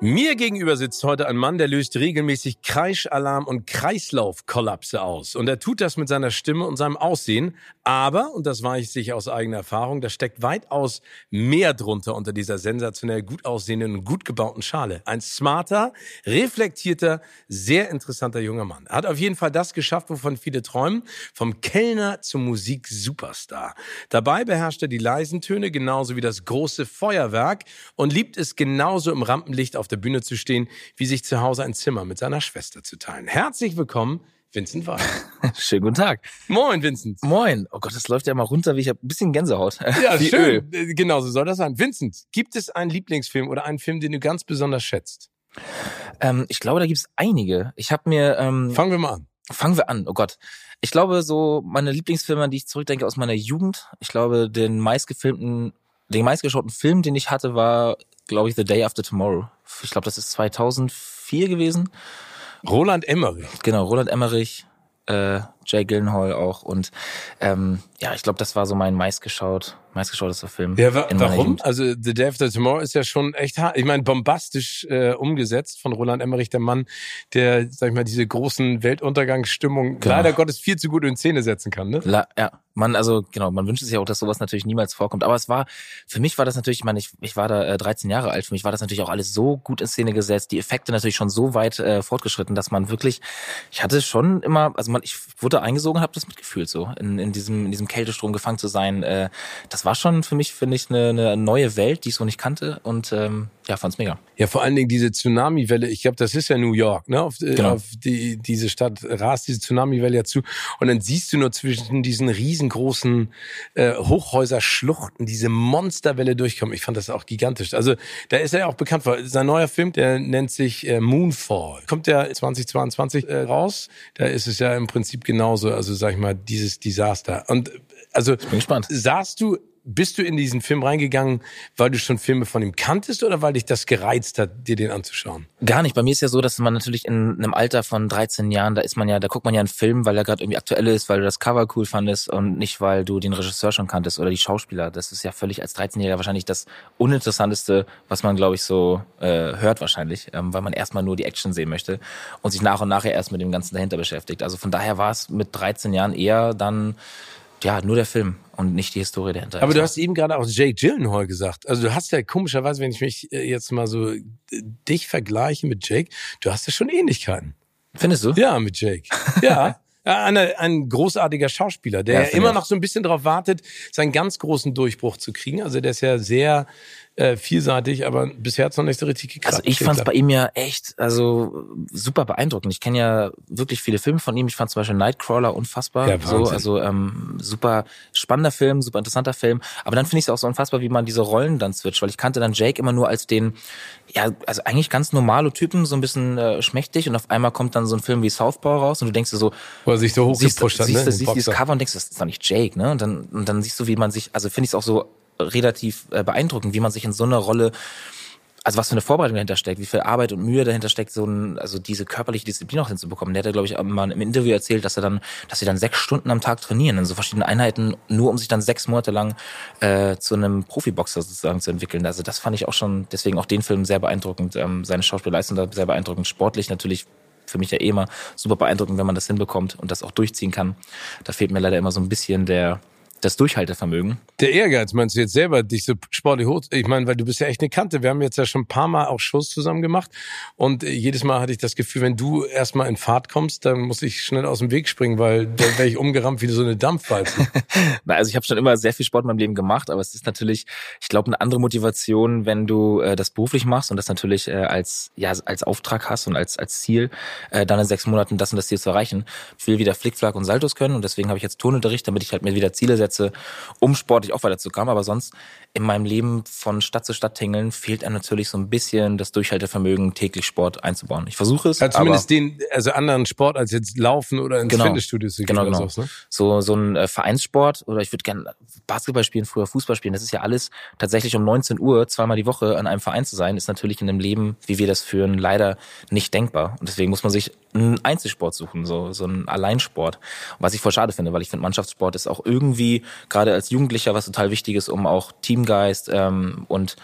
Mir gegenüber sitzt heute ein Mann, der löst regelmäßig Kreischalarm und Kreislaufkollapse aus. Und er tut das mit seiner Stimme und seinem Aussehen. Aber, und das weiß ich aus eigener Erfahrung, da steckt weitaus mehr drunter unter dieser sensationell gut aussehenden und gut gebauten Schale. Ein smarter, reflektierter, sehr interessanter junger Mann. Er hat auf jeden Fall das geschafft, wovon viele träumen. Vom Kellner zum Musik-Superstar. Dabei beherrscht er die leisen Töne genauso wie das große Feuerwerk und liebt es genauso im Rampenlicht auf der Bühne zu stehen, wie sich zu Hause ein Zimmer mit seiner Schwester zu teilen. Herzlich willkommen, Vincent Weiß. Schönen guten Tag. Moin, Vincent. Moin. Oh Gott, das läuft ja mal runter, wie ich habe ein bisschen Gänsehaut. Ja, wie schön. Öl. Genau, so soll das sein. Vincent, gibt es einen Lieblingsfilm oder einen Film, den du ganz besonders schätzt? Ähm, ich glaube, da gibt es einige. Ich habe mir. Ähm, Fangen wir mal an. Fangen wir an. Oh Gott. Ich glaube, so meine Lieblingsfilme, an die ich zurückdenke aus meiner Jugend. Ich glaube, den meistgefilmten, den meistgeschauten Film, den ich hatte, war, glaube ich, The Day After Tomorrow. Ich glaube, das ist 2004 gewesen. Roland Emmerich. Genau, Roland Emmerich, äh, Jay Gyllenhaal auch. Und ähm, ja, ich glaube, das war so mein meistgeschaut, meistgeschautester Film. Ja, wa warum? Also The Day After Tomorrow ist ja schon echt hart. Ich meine, bombastisch äh, umgesetzt von Roland Emmerich, der Mann, der, sag ich mal, diese großen Weltuntergangsstimmung genau. leider Gottes viel zu gut in Szene setzen kann. Ne? La ja, man, also genau, man wünscht sich ja auch, dass sowas natürlich niemals vorkommt. Aber es war, für mich war das natürlich, ich meine, ich, ich war da äh, 13 Jahre alt, für mich war das natürlich auch alles so gut in Szene gesetzt, die Effekte natürlich schon so weit äh, fortgeschritten, dass man wirklich, ich hatte schon immer, also man, ich wurde eingesogen, habe das mitgefühlt so, in, in diesem, in diesem Kältestrom gefangen zu sein. Äh, das war schon für mich, finde ich, eine, eine neue Welt, die ich so nicht kannte und ähm, ja, fand's mega. Ja, vor allen Dingen diese Tsunami-Welle, ich glaube, das ist ja New York, ne? Auf, äh, genau. auf die, diese Stadt rast diese Tsunami-Welle ja zu und dann siehst du nur zwischen diesen riesengroßen äh, Hochhäuserschluchten diese Monsterwelle durchkommen. Ich fand das auch gigantisch. Also da ist er ja auch bekannt für. Sein neuer Film, der nennt sich äh, Moonfall. Kommt der 2022 äh, raus. Da ist es ja im Prinzip genauso, also sag ich mal, dieses Desaster. Und also ich bin gespannt. Sahst du bist du in diesen Film reingegangen, weil du schon Filme von ihm kanntest oder weil dich das gereizt hat, dir den anzuschauen? Gar nicht. Bei mir ist ja so, dass man natürlich in einem Alter von 13 Jahren, da ist man ja, da guckt man ja einen Film, weil er gerade irgendwie aktuell ist, weil du das Cover cool fandest und nicht, weil du den Regisseur schon kanntest oder die Schauspieler. Das ist ja völlig als 13-Jähriger wahrscheinlich das uninteressanteste, was man, glaube ich, so äh, hört wahrscheinlich, ähm, weil man erstmal nur die Action sehen möchte und sich nach und nach erst mit dem Ganzen dahinter beschäftigt. Also von daher war es mit 13 Jahren eher dann ja, nur der Film und nicht die Historie dahinter. Aber du hast eben gerade auch Jake Gyllenhaal gesagt. Also du hast ja komischerweise, wenn ich mich äh, jetzt mal so dich vergleiche mit Jake, du hast ja schon Ähnlichkeiten. Findest du? Ja, mit Jake. Ja. Ein, ein großartiger Schauspieler, der ja, immer noch so ein bisschen darauf wartet, seinen ganz großen Durchbruch zu kriegen. Also der ist ja sehr äh, vielseitig, aber bisher hat es noch nicht so richtig geklappt. Also ich fand es bei ihm ja echt, also super beeindruckend. Ich kenne ja wirklich viele Filme von ihm. Ich fand zum Beispiel Nightcrawler unfassbar. Ja, so, also ähm, super spannender Film, super interessanter Film. Aber dann finde ich es auch so unfassbar, wie man diese Rollen dann switcht, weil ich kannte dann Jake immer nur als den, ja, also eigentlich ganz normale Typen, so ein bisschen äh, schmächtig und auf einmal kommt dann so ein Film wie Southpaw raus und du denkst dir so, wo er sich so hochgepusht hat, siehst, ne? siehst dieses Cover und denkst, das ist doch nicht Jake, ne? Und dann, und dann siehst du, wie man sich, also finde ich es auch so relativ äh, beeindruckend, wie man sich in so einer Rolle also was für eine Vorbereitung dahinter steckt, wie viel Arbeit und Mühe dahinter steckt, so ein, also diese körperliche Disziplin auch hinzubekommen. Der hat ja, glaube ich, mal im Interview erzählt, dass er dann, dass sie dann sechs Stunden am Tag trainieren in so verschiedenen Einheiten, nur um sich dann sechs Monate lang äh, zu einem Profiboxer sozusagen zu entwickeln. Also das fand ich auch schon, deswegen auch den Film sehr beeindruckend, ähm, seine Schauspielleistung da sehr beeindruckend, sportlich natürlich für mich ja eh immer super beeindruckend, wenn man das hinbekommt und das auch durchziehen kann. Da fehlt mir leider immer so ein bisschen der das Durchhaltevermögen. Der Ehrgeiz, meinst du jetzt selber, dich so sportlich hoch? Ich meine, weil du bist ja echt eine Kante. Wir haben jetzt ja schon ein paar Mal auch Shows zusammen gemacht und äh, jedes Mal hatte ich das Gefühl, wenn du erstmal in Fahrt kommst, dann muss ich schnell aus dem Weg springen, weil dann wäre ich umgerammt wie so eine Dampfwalze. Na, also ich habe schon immer sehr viel Sport in meinem Leben gemacht, aber es ist natürlich, ich glaube, eine andere Motivation, wenn du äh, das beruflich machst und das natürlich äh, als ja als Auftrag hast und als als Ziel, äh, dann in sechs Monaten das und das Ziel zu erreichen. Ich will wieder Flickflack und Saltos können und deswegen habe ich jetzt Turnunterricht, damit ich halt mir wieder Ziele setze setze, um sportlich auch weiterzukommen. Aber sonst in meinem Leben von Stadt zu Stadt tingeln, fehlt einem natürlich so ein bisschen das Durchhaltevermögen, täglich Sport einzubauen. Ich versuche es. Ja, zumindest den, also anderen Sport als jetzt Laufen oder ins genau, Fitnessstudio zu gehen. Genau, genau. Sowas, ne? So, so ein äh, Vereinssport oder ich würde gerne Basketball spielen, früher Fußball spielen. Das ist ja alles tatsächlich um 19 Uhr zweimal die Woche an einem Verein zu sein, ist natürlich in einem Leben, wie wir das führen, leider nicht denkbar. Und deswegen muss man sich einen Einzelsport suchen, so, so einen Alleinsport. Was ich voll schade finde, weil ich finde, Mannschaftssport ist auch irgendwie, gerade als Jugendlicher, was total wichtig ist, um auch Teamgeist ähm, und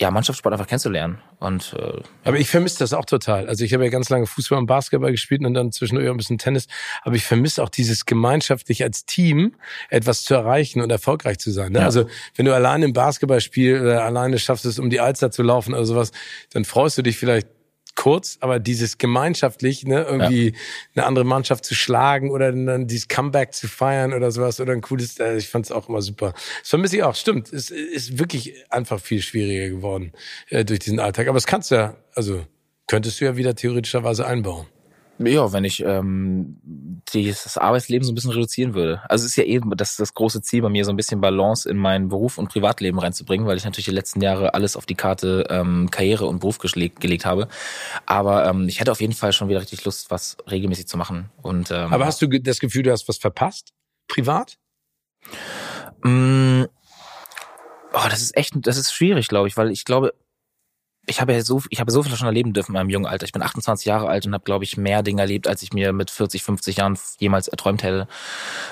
ja, Mannschaftssport einfach kennenzulernen. Und, äh, Aber ich vermisse das auch total. Also ich habe ja ganz lange Fußball und Basketball gespielt und dann zwischendurch ein bisschen Tennis. Aber ich vermisse auch dieses gemeinschaftlich als Team etwas zu erreichen und erfolgreich zu sein. Ne? Ja. Also wenn du alleine im Basketball spielst oder alleine schaffst es, um die Alster zu laufen oder sowas, dann freust du dich vielleicht kurz, aber dieses gemeinschaftlich, ne, irgendwie ja. eine andere Mannschaft zu schlagen oder dann dieses Comeback zu feiern oder sowas oder ein cooles, äh, ich fand es auch immer super. Das vermisse ich auch, stimmt. Es ist wirklich einfach viel schwieriger geworden äh, durch diesen Alltag. Aber es kannst du ja, also könntest du ja wieder theoretischerweise einbauen. Ja, wenn ich ähm, das Arbeitsleben so ein bisschen reduzieren würde. Also es ist ja eben das, das große Ziel bei mir, so ein bisschen Balance in mein Beruf und Privatleben reinzubringen, weil ich natürlich die letzten Jahre alles auf die Karte ähm, Karriere und Beruf gelegt, gelegt habe. Aber ähm, ich hätte auf jeden Fall schon wieder richtig Lust, was regelmäßig zu machen. Und, ähm, Aber hast du das Gefühl, du hast was verpasst? Privat? Mh, oh, das ist echt, das ist schwierig, glaube ich, weil ich glaube, ich habe ja so, ich habe so viel schon erleben dürfen in meinem jungen Alter. Ich bin 28 Jahre alt und habe, glaube ich, mehr Dinge erlebt, als ich mir mit 40, 50 Jahren jemals erträumt hätte.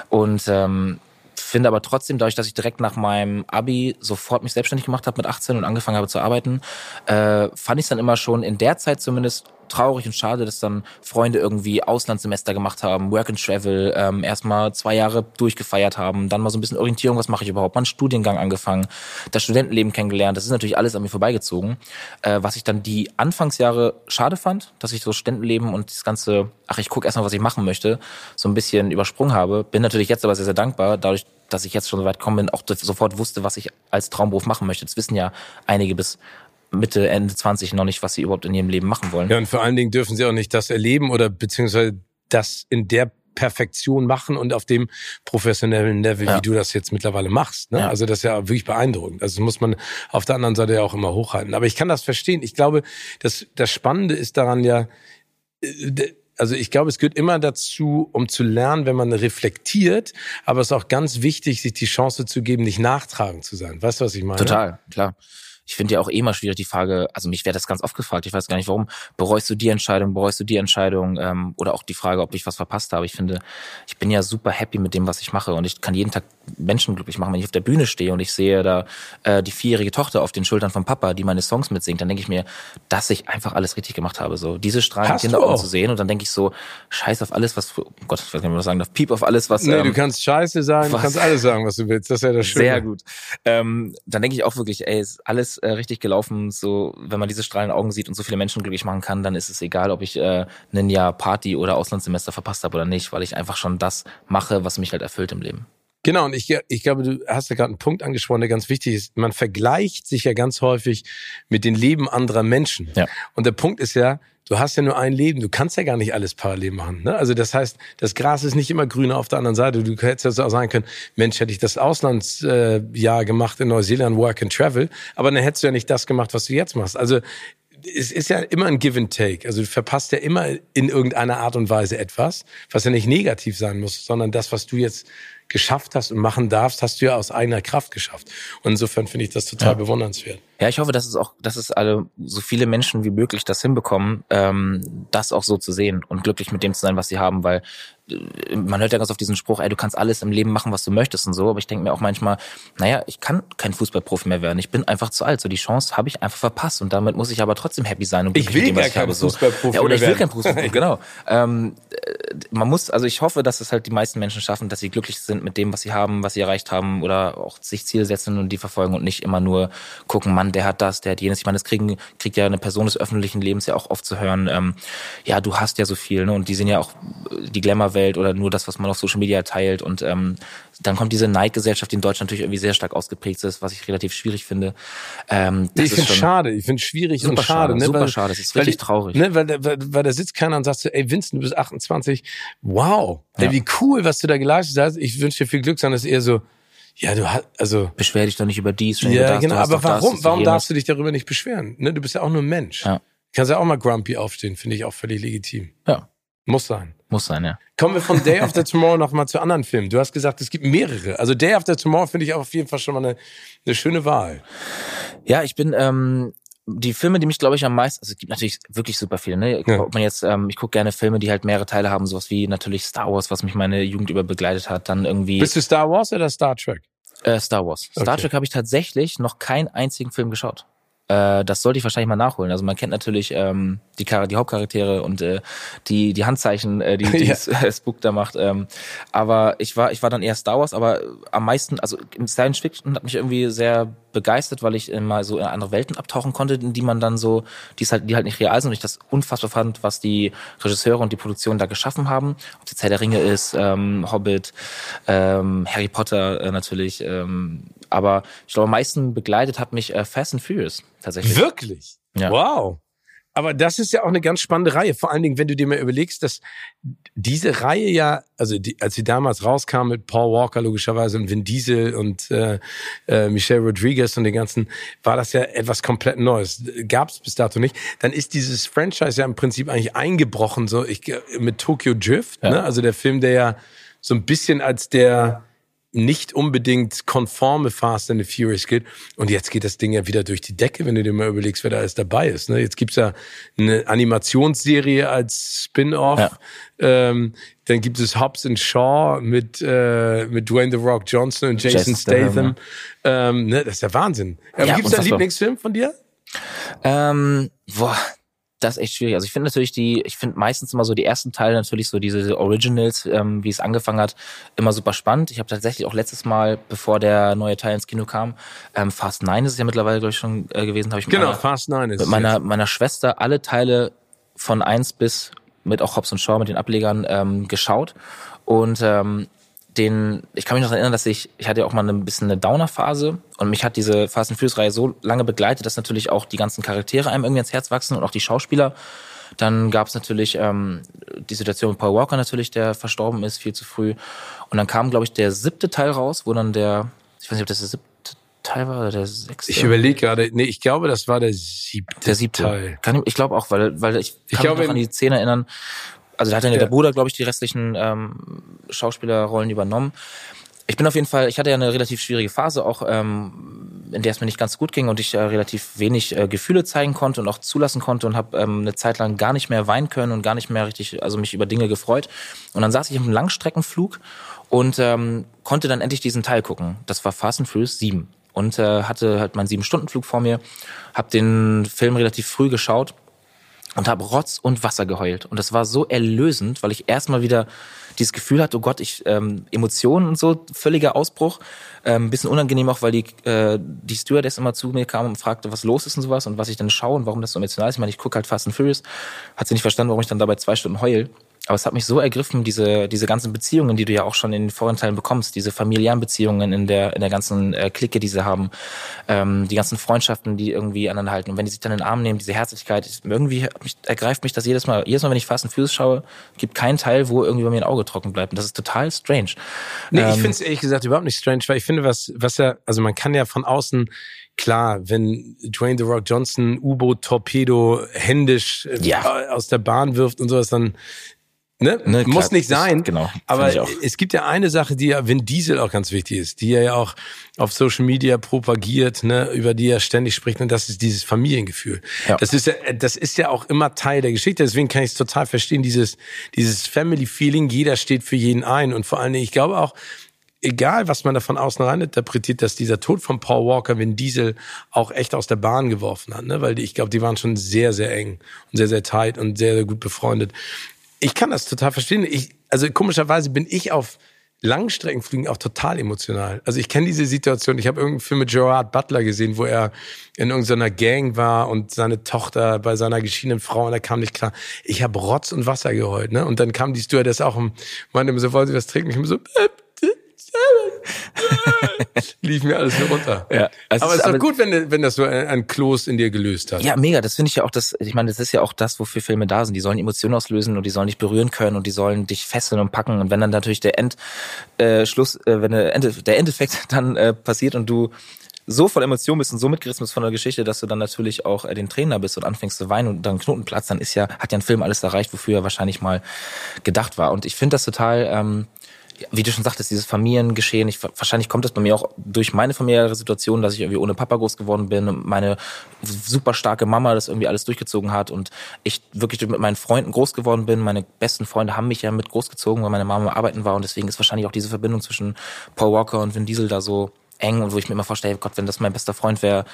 Und ähm, finde aber trotzdem, dadurch, dass ich direkt nach meinem Abi sofort mich selbstständig gemacht habe mit 18 und angefangen habe zu arbeiten, äh, fand ich es dann immer schon in der Zeit zumindest traurig und schade, dass dann Freunde irgendwie Auslandssemester gemacht haben, Work and Travel, ähm, erstmal zwei Jahre durchgefeiert haben, dann mal so ein bisschen Orientierung, was mache ich überhaupt, mal einen Studiengang angefangen, das Studentenleben kennengelernt, das ist natürlich alles an mir vorbeigezogen. Äh, was ich dann die Anfangsjahre schade fand, dass ich so Studentenleben und das ganze, ach, ich gucke erstmal, was ich machen möchte, so ein bisschen übersprungen habe. Bin natürlich jetzt aber sehr, sehr dankbar, dadurch, dass ich jetzt schon so weit gekommen bin, auch sofort wusste, was ich als Traumberuf machen möchte. Das wissen ja einige bis Mitte, Ende 20 noch nicht, was sie überhaupt in ihrem Leben machen wollen. Ja, und vor allen Dingen dürfen sie auch nicht das erleben oder beziehungsweise das in der Perfektion machen und auf dem professionellen Level, ja. wie du das jetzt mittlerweile machst. Ne? Ja. Also das ist ja wirklich beeindruckend. Also das muss man auf der anderen Seite ja auch immer hochhalten. Aber ich kann das verstehen. Ich glaube, das, das Spannende ist daran ja, äh, also ich glaube, es gehört immer dazu, um zu lernen, wenn man reflektiert, aber es ist auch ganz wichtig, sich die Chance zu geben, nicht nachtragend zu sein. Weißt du, was ich meine? Total, klar ich finde ja auch eh mal schwierig die Frage, also mich wäre das ganz oft gefragt, ich weiß gar nicht warum, bereust du die Entscheidung, bereust du die Entscheidung ähm, oder auch die Frage, ob ich was verpasst habe. Ich finde, ich bin ja super happy mit dem, was ich mache und ich kann jeden Tag Menschen glücklich machen. Wenn ich auf der Bühne stehe und ich sehe da äh, die vierjährige Tochter auf den Schultern von Papa, die meine Songs mitsingt, dann denke ich mir, dass ich einfach alles richtig gemacht habe. So diese strahlenden Kinderaugen zu sehen und dann denke ich so, scheiß auf alles, was, oh Gott, ich weiß nicht, was sagen darf, piep auf alles, was... Nee, ähm, du kannst scheiße sagen, was, du kannst alles sagen, was du willst. Das ist ja das Schöne. Sehr gut. Ähm, dann denke ich auch wirklich, ey, ist alles äh, richtig gelaufen. So, wenn man diese strahlenden Augen sieht und so viele Menschen glücklich machen kann, dann ist es egal, ob ich äh, ein Jahr Party oder Auslandssemester verpasst habe oder nicht, weil ich einfach schon das mache, was mich halt erfüllt im Leben. Genau, und ich, ich glaube, du hast ja gerade einen Punkt angesprochen, der ganz wichtig ist. Man vergleicht sich ja ganz häufig mit den Leben anderer Menschen. Ja. Und der Punkt ist ja, du hast ja nur ein Leben, du kannst ja gar nicht alles parallel machen. Ne? Also das heißt, das Gras ist nicht immer grüner auf der anderen Seite. Du hättest ja auch sagen können, Mensch, hätte ich das Auslandsjahr gemacht in Neuseeland, Work and Travel, aber dann hättest du ja nicht das gemacht, was du jetzt machst. Also es ist ja immer ein Give and Take. Also du verpasst ja immer in irgendeiner Art und Weise etwas, was ja nicht negativ sein muss, sondern das, was du jetzt geschafft hast und machen darfst, hast du ja aus eigener Kraft geschafft. Und insofern finde ich das total ja. bewundernswert. Ja, ich hoffe, dass es auch, dass es alle so viele Menschen wie möglich das hinbekommen, ähm, das auch so zu sehen und glücklich mit dem zu sein, was sie haben, weil man hört ja ganz auf diesen Spruch, ey, du kannst alles im Leben machen, was du möchtest und so, aber ich denke mir auch manchmal, naja, ich kann kein Fußballprofi mehr werden, ich bin einfach zu alt, so die Chance habe ich einfach verpasst und damit muss ich aber trotzdem happy sein und ich will dem, gar kein Fußballprofi so. Ja, oder ich will kein Fußballprofi, genau. Ähm, man muss, also ich hoffe, dass es halt die meisten Menschen schaffen, dass sie glücklich sind mit dem, was sie haben, was sie erreicht haben oder auch sich Ziele setzen und die verfolgen und nicht immer nur gucken, Mann, der hat das, der hat jenes. Ich meine, das kriegen, kriegt ja eine Person des öffentlichen Lebens ja auch oft zu hören, ähm, ja, du hast ja so viel, ne? Und die sehen ja auch die Glamour-Welt oder nur das, was man auf Social Media teilt und ähm, dann kommt diese Neidgesellschaft, die in Deutschland natürlich irgendwie sehr stark ausgeprägt ist, was ich relativ schwierig finde. Ähm, ich finde es schade, ich finde es schwierig und schade. schade ne? Super weil, schade, es ist wirklich traurig. Ne? Weil, weil, weil da sitzt keiner und sagt so, ey Vincent, du bist 28, wow, ja. ey, wie cool, was du da geleistet hast. Ich wünsche dir viel Glück, sondern es ist eher so, ja, du hast, also. Beschwer dich doch nicht über dies. Ja, das, genau, aber warum, das, warum darfst du dich darüber nicht beschweren? Ne? Du bist ja auch nur ein Mensch. Ja. Du kannst ja auch mal grumpy aufstehen, finde ich auch völlig legitim. Ja. Muss sein. Muss sein, ja. Kommen wir von Day After Tomorrow noch mal zu anderen Filmen. Du hast gesagt, es gibt mehrere. Also Day After Tomorrow finde ich auf jeden Fall schon mal eine, eine schöne Wahl. Ja, ich bin ähm, die Filme, die mich glaube ich am meisten, also es gibt natürlich wirklich super viele. Ne? Ja. Man jetzt, ähm, ich gucke gerne Filme, die halt mehrere Teile haben, sowas wie natürlich Star Wars, was mich meine Jugend über begleitet hat. Dann irgendwie. Bist du Star Wars oder Star Trek? Äh, Star Wars. Star okay. Trek habe ich tatsächlich noch keinen einzigen Film geschaut. Äh, das sollte ich wahrscheinlich mal nachholen. Also man kennt natürlich ähm, die, Char die Hauptcharaktere und äh, die, die Handzeichen, äh, die, die ja. Spook da macht. Ähm, aber ich war, ich war dann eher Star Wars, aber am meisten, also im Science Fiction hat mich irgendwie sehr begeistert, weil ich mal so in andere Welten abtauchen konnte, in die man dann so, die halt, die halt nicht real sind und ich das unfassbar fand, was die Regisseure und die Produktion da geschaffen haben. Ob es jetzt Herr der Ringe ist, ähm, Hobbit, ähm, Harry Potter äh, natürlich, ähm, aber ich glaube, am meisten begleitet hat mich äh, Fast and Furious tatsächlich. Wirklich? Ja. Wow. Aber das ist ja auch eine ganz spannende Reihe. Vor allen Dingen, wenn du dir mal überlegst, dass diese Reihe ja, also die, als sie damals rauskam mit Paul Walker logischerweise und Vin Diesel und äh, äh, Michelle Rodriguez und den ganzen, war das ja etwas komplett Neues. Gab es bis dato nicht. Dann ist dieses Franchise ja im Prinzip eigentlich eingebrochen, so ich, mit Tokyo Drift, ja. ne? also der Film, der ja so ein bisschen als der nicht unbedingt konforme Fast and the Furious gilt. Und jetzt geht das Ding ja wieder durch die Decke, wenn du dir mal überlegst, wer da alles dabei ist. Ne? Jetzt gibt's ja eine Animationsserie als Spin-off. Ja. Ähm, dann gibt es Hobbs and Shaw mit, äh, mit Dwayne The Rock Johnson und Jason Statham. Ähm, ne? Das ist der Wahnsinn. Ähm, ja, gibt's da einen Lieblingsfilm von dir? Ähm, boah, das ist echt schwierig. Also ich finde natürlich die, ich finde meistens immer so die ersten Teile natürlich so diese Originals, ähm, wie es angefangen hat, immer super spannend. Ich habe tatsächlich auch letztes Mal, bevor der neue Teil ins Kino kam, ähm, Fast 9 ist es ja mittlerweile glaube ich schon äh, gewesen, habe ich genau meiner, Fast 9 ist mit meiner meiner Schwester alle Teile von eins bis mit auch Hobbs und Shaw mit den Ablegern ähm, geschaut und ähm, den, ich kann mich noch erinnern, dass ich, ich hatte ja auch mal ein bisschen eine Downer-Phase und mich hat diese Fast and Furious-Reihe so lange begleitet, dass natürlich auch die ganzen Charaktere einem irgendwie ins Herz wachsen und auch die Schauspieler. Dann gab es natürlich ähm, die Situation mit Paul Walker natürlich, der verstorben ist, viel zu früh. Und dann kam, glaube ich, der siebte Teil raus, wo dann der, ich weiß nicht, ob das der siebte Teil war oder der sechste. Ich überlege gerade, nee, ich glaube, das war der siebte, der siebte. Teil. Kann ich, ich glaube auch, weil, weil ich, ich kann glaube, mich noch an die Szene erinnern, also da hat dann ja. der Bruder, glaube ich, die restlichen ähm, Schauspielerrollen übernommen. Ich bin auf jeden Fall, ich hatte ja eine relativ schwierige Phase, auch ähm, in der es mir nicht ganz gut ging und ich äh, relativ wenig äh, Gefühle zeigen konnte und auch zulassen konnte und habe ähm, eine Zeit lang gar nicht mehr weinen können und gar nicht mehr richtig, also mich über Dinge gefreut. Und dann saß ich im Langstreckenflug und ähm, konnte dann endlich diesen Teil gucken. Das war Fast and Furious 7 und äh, hatte halt meinen sieben Stunden Flug vor mir, habe den Film relativ früh geschaut und habe Rotz und Wasser geheult. Und das war so erlösend, weil ich erstmal wieder dieses Gefühl hatte, oh Gott, ich ähm, Emotionen und so, völliger Ausbruch. Ähm, bisschen unangenehm auch, weil die, äh, die Stewardess immer zu mir kam und fragte, was los ist und sowas und was ich dann schaue und warum das so emotional ist. Ich meine, ich gucke halt Fast and Furious. Hat sie nicht verstanden, warum ich dann dabei zwei Stunden heul. Aber es hat mich so ergriffen, diese, diese ganzen Beziehungen, die du ja auch schon in den Vorenteilen bekommst, diese familiären Beziehungen in der, in der ganzen äh, Clique, die sie haben, ähm, die ganzen Freundschaften, die irgendwie aneinander halten. Und wenn die sich dann in den Arm nehmen, diese Herzlichkeit, irgendwie mich, ergreift mich das jedes Mal. Jedes Mal, wenn ich Fast and Furious schaue, gibt keinen Teil, wo irgendwie bei mir ein Auge trocken bleibt. Und das ist total strange. Nee, ähm, ich finde es ehrlich gesagt überhaupt nicht strange, weil ich finde, was, was ja, also man kann ja von außen klar, wenn Dwayne The Rock Johnson U-Boot-Torpedo händisch äh, ja. aus der Bahn wirft und sowas, dann Ne? ne Muss nicht sein. Ich, genau. Aber es gibt ja eine Sache, die ja Vin Diesel auch ganz wichtig ist, die er ja auch auf Social Media propagiert, ne, über die er ständig spricht, und das ist dieses Familiengefühl. Ja. Das ist ja, das ist ja auch immer Teil der Geschichte. Deswegen kann ich es total verstehen, dieses, dieses Family Feeling. Jeder steht für jeden ein. Und vor allen Dingen, ich glaube auch, egal was man da von außen rein interpretiert, dass dieser Tod von Paul Walker Vin Diesel auch echt aus der Bahn geworfen hat, ne? Weil die, ich glaube, die waren schon sehr, sehr eng und sehr, sehr tight und sehr, sehr gut befreundet ich kann das total verstehen. Ich, also komischerweise bin ich auf Langstreckenfliegen auch total emotional. Also ich kenne diese Situation. Ich habe irgendeinen Film mit Gerard Butler gesehen, wo er in irgendeiner Gang war und seine Tochter bei seiner geschiedenen Frau und er kam nicht klar. Ich habe Rotz und Wasser geheult, ne? Und dann kam die Stewardess auch und meinte immer so, wollen Sie was trinken? Ich immer so, äh, lief mir alles hier runter. Ja, also aber es ist doch gut, wenn, wenn das so ein, ein Kloß in dir gelöst hat. Ja, mega. Das finde ich ja auch das, ich meine, das ist ja auch das, wofür Filme da sind. Die sollen Emotionen auslösen und die sollen dich berühren können und die sollen dich fesseln und packen. Und wenn dann natürlich der Endschluss, äh, äh, wenn der, Ende, der Endeffekt dann äh, passiert und du so voll Emotion bist und so mitgerissen bist von der Geschichte, dass du dann natürlich auch äh, den Trainer bist und anfängst zu weinen und dann Knotenplatz, dann ist ja, hat ja ein Film alles erreicht, wofür er wahrscheinlich mal gedacht war. Und ich finde das total, ähm, wie du schon sagtest, dieses Familiengeschehen, ich, wahrscheinlich kommt das bei mir auch durch meine familiäre Situation, dass ich irgendwie ohne Papa groß geworden bin und meine super starke Mama das irgendwie alles durchgezogen hat und ich wirklich mit meinen Freunden groß geworden bin. Meine besten Freunde haben mich ja mit großgezogen, weil meine Mama arbeiten war und deswegen ist wahrscheinlich auch diese Verbindung zwischen Paul Walker und Vin Diesel da so eng und wo ich mir immer vorstelle, Gott, wenn das mein bester Freund wäre,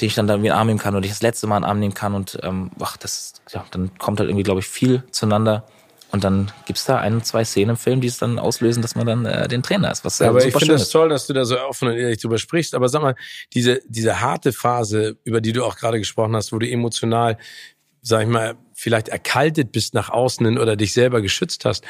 den ich dann da irgendwie in den Arm nehmen kann und ich das letzte Mal in den Arm nehmen kann und ähm, ach, das, ja, dann kommt halt irgendwie, glaube ich, viel zueinander. Und dann gibt's da ein, zwei Szenen im Film, die es dann auslösen, dass man dann äh, den Trainer ist. Was ja, aber ich finde es das toll, dass du da so offen und ehrlich drüber sprichst. Aber sag mal, diese, diese harte Phase, über die du auch gerade gesprochen hast, wo du emotional, sag ich mal, vielleicht erkaltet bist nach außen hin oder dich selber geschützt hast,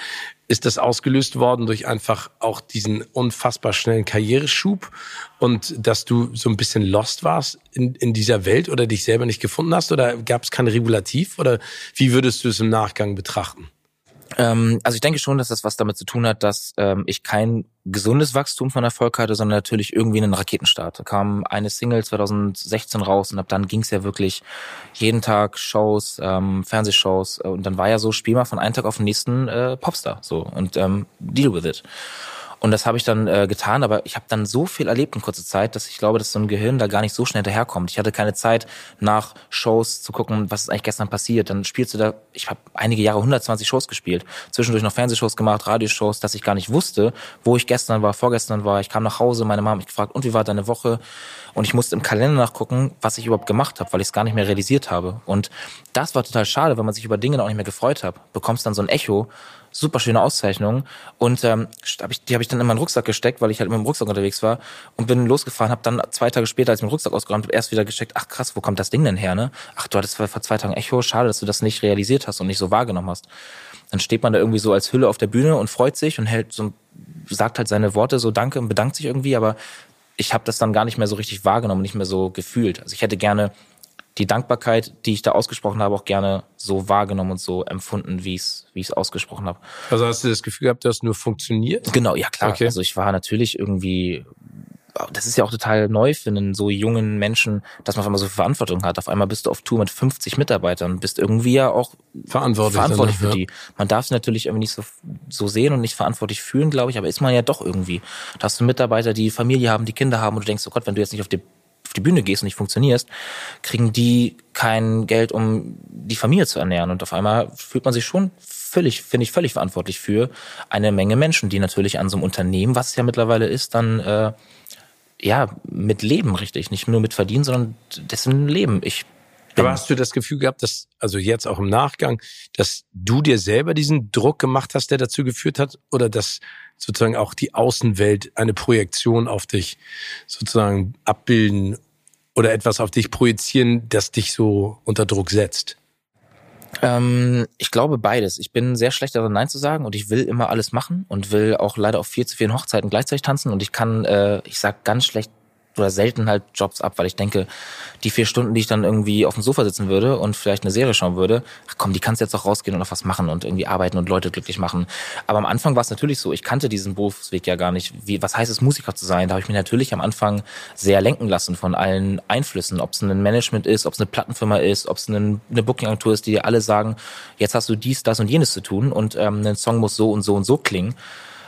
ist das ausgelöst worden durch einfach auch diesen unfassbar schnellen Karriereschub und dass du so ein bisschen lost warst in, in dieser Welt oder dich selber nicht gefunden hast oder gab es kein Regulativ oder wie würdest du es im Nachgang betrachten? Ähm, also ich denke schon, dass das was damit zu tun hat, dass ähm, ich kein gesundes Wachstum von Erfolg hatte, sondern natürlich irgendwie einen Raketenstart. Da kam eine Single 2016 raus und ab dann ging's ja wirklich jeden Tag Shows, ähm, Fernsehshows äh, und dann war ja so, spiel mal von einem Tag auf den nächsten äh, Popstar so und ähm, deal with it. Und das habe ich dann äh, getan, aber ich habe dann so viel erlebt in kurzer Zeit, dass ich glaube, dass so ein Gehirn da gar nicht so schnell daherkommt. Ich hatte keine Zeit, nach Shows zu gucken, was ist eigentlich gestern passiert. Dann spielst du da, ich habe einige Jahre 120 Shows gespielt, zwischendurch noch Fernsehshows gemacht, Radioshows, dass ich gar nicht wusste, wo ich gestern war, vorgestern war. Ich kam nach Hause, meine Mama hat mich gefragt, und wie war deine Woche? Und ich musste im Kalender nachgucken, was ich überhaupt gemacht habe, weil ich es gar nicht mehr realisiert habe. Und das war total schade, weil man sich über Dinge auch nicht mehr gefreut hat. Bekommst dann so ein Echo super schöne Auszeichnung. Und ähm, hab ich, die habe ich dann in meinen Rucksack gesteckt, weil ich halt mit dem Rucksack unterwegs war und bin losgefahren, habe dann zwei Tage später, als ich meinen Rucksack ausgeräumt habe, erst wieder gesteckt, ach krass, wo kommt das Ding denn her, ne? Ach, du hattest vor zwei Tagen Echo, schade, dass du das nicht realisiert hast und nicht so wahrgenommen hast. Dann steht man da irgendwie so als Hülle auf der Bühne und freut sich und hält so sagt halt seine Worte so Danke und bedankt sich irgendwie, aber ich habe das dann gar nicht mehr so richtig wahrgenommen, nicht mehr so gefühlt. Also ich hätte gerne die Dankbarkeit, die ich da ausgesprochen habe, auch gerne so wahrgenommen und so empfunden, wie ich es wie ich es ausgesprochen habe. Also hast du das Gefühl gehabt, dass nur funktioniert? Genau, ja klar. Okay. Also ich war natürlich irgendwie das ist ja auch total neu für einen so jungen Menschen, dass man auf einmal so Verantwortung hat. Auf einmal bist du auf Tour mit 50 Mitarbeitern und bist irgendwie ja auch verantwortlich, verantwortlich für ja. die. Man darf es natürlich irgendwie nicht so, so sehen und nicht verantwortlich fühlen, glaube ich, aber ist man ja doch irgendwie. Da hast du Mitarbeiter, die Familie haben, die Kinder haben und du denkst, oh Gott, wenn du jetzt nicht auf die auf die Bühne gehst und nicht funktionierst, kriegen die kein Geld, um die Familie zu ernähren. Und auf einmal fühlt man sich schon völlig, finde ich, völlig verantwortlich für eine Menge Menschen, die natürlich an so einem Unternehmen, was es ja mittlerweile ist, dann äh, ja mit Leben richtig, nicht nur mit verdienen, sondern dessen Leben. Ich aber hast du das Gefühl gehabt, dass, also jetzt auch im Nachgang, dass du dir selber diesen Druck gemacht hast, der dazu geführt hat, oder dass sozusagen auch die Außenwelt eine Projektion auf dich sozusagen abbilden oder etwas auf dich projizieren, das dich so unter Druck setzt? Ähm, ich glaube beides. Ich bin sehr schlecht darin, Nein zu sagen und ich will immer alles machen und will auch leider auf vier zu vielen Hochzeiten gleichzeitig tanzen und ich kann, äh, ich sag ganz schlecht oder selten halt Jobs ab, weil ich denke, die vier Stunden, die ich dann irgendwie auf dem Sofa sitzen würde und vielleicht eine Serie schauen würde, ach komm, die kannst du jetzt auch rausgehen und noch was machen und irgendwie arbeiten und Leute glücklich machen. Aber am Anfang war es natürlich so, ich kannte diesen Berufsweg ja gar nicht. Wie, was heißt es, Musiker zu sein? Da habe ich mich natürlich am Anfang sehr lenken lassen von allen Einflüssen, ob es ein Management ist, ob es eine Plattenfirma ist, ob es eine, eine Booking-Agentur ist, die dir alle sagen, jetzt hast du dies, das und jenes zu tun und ähm, ein Song muss so und so und so klingen.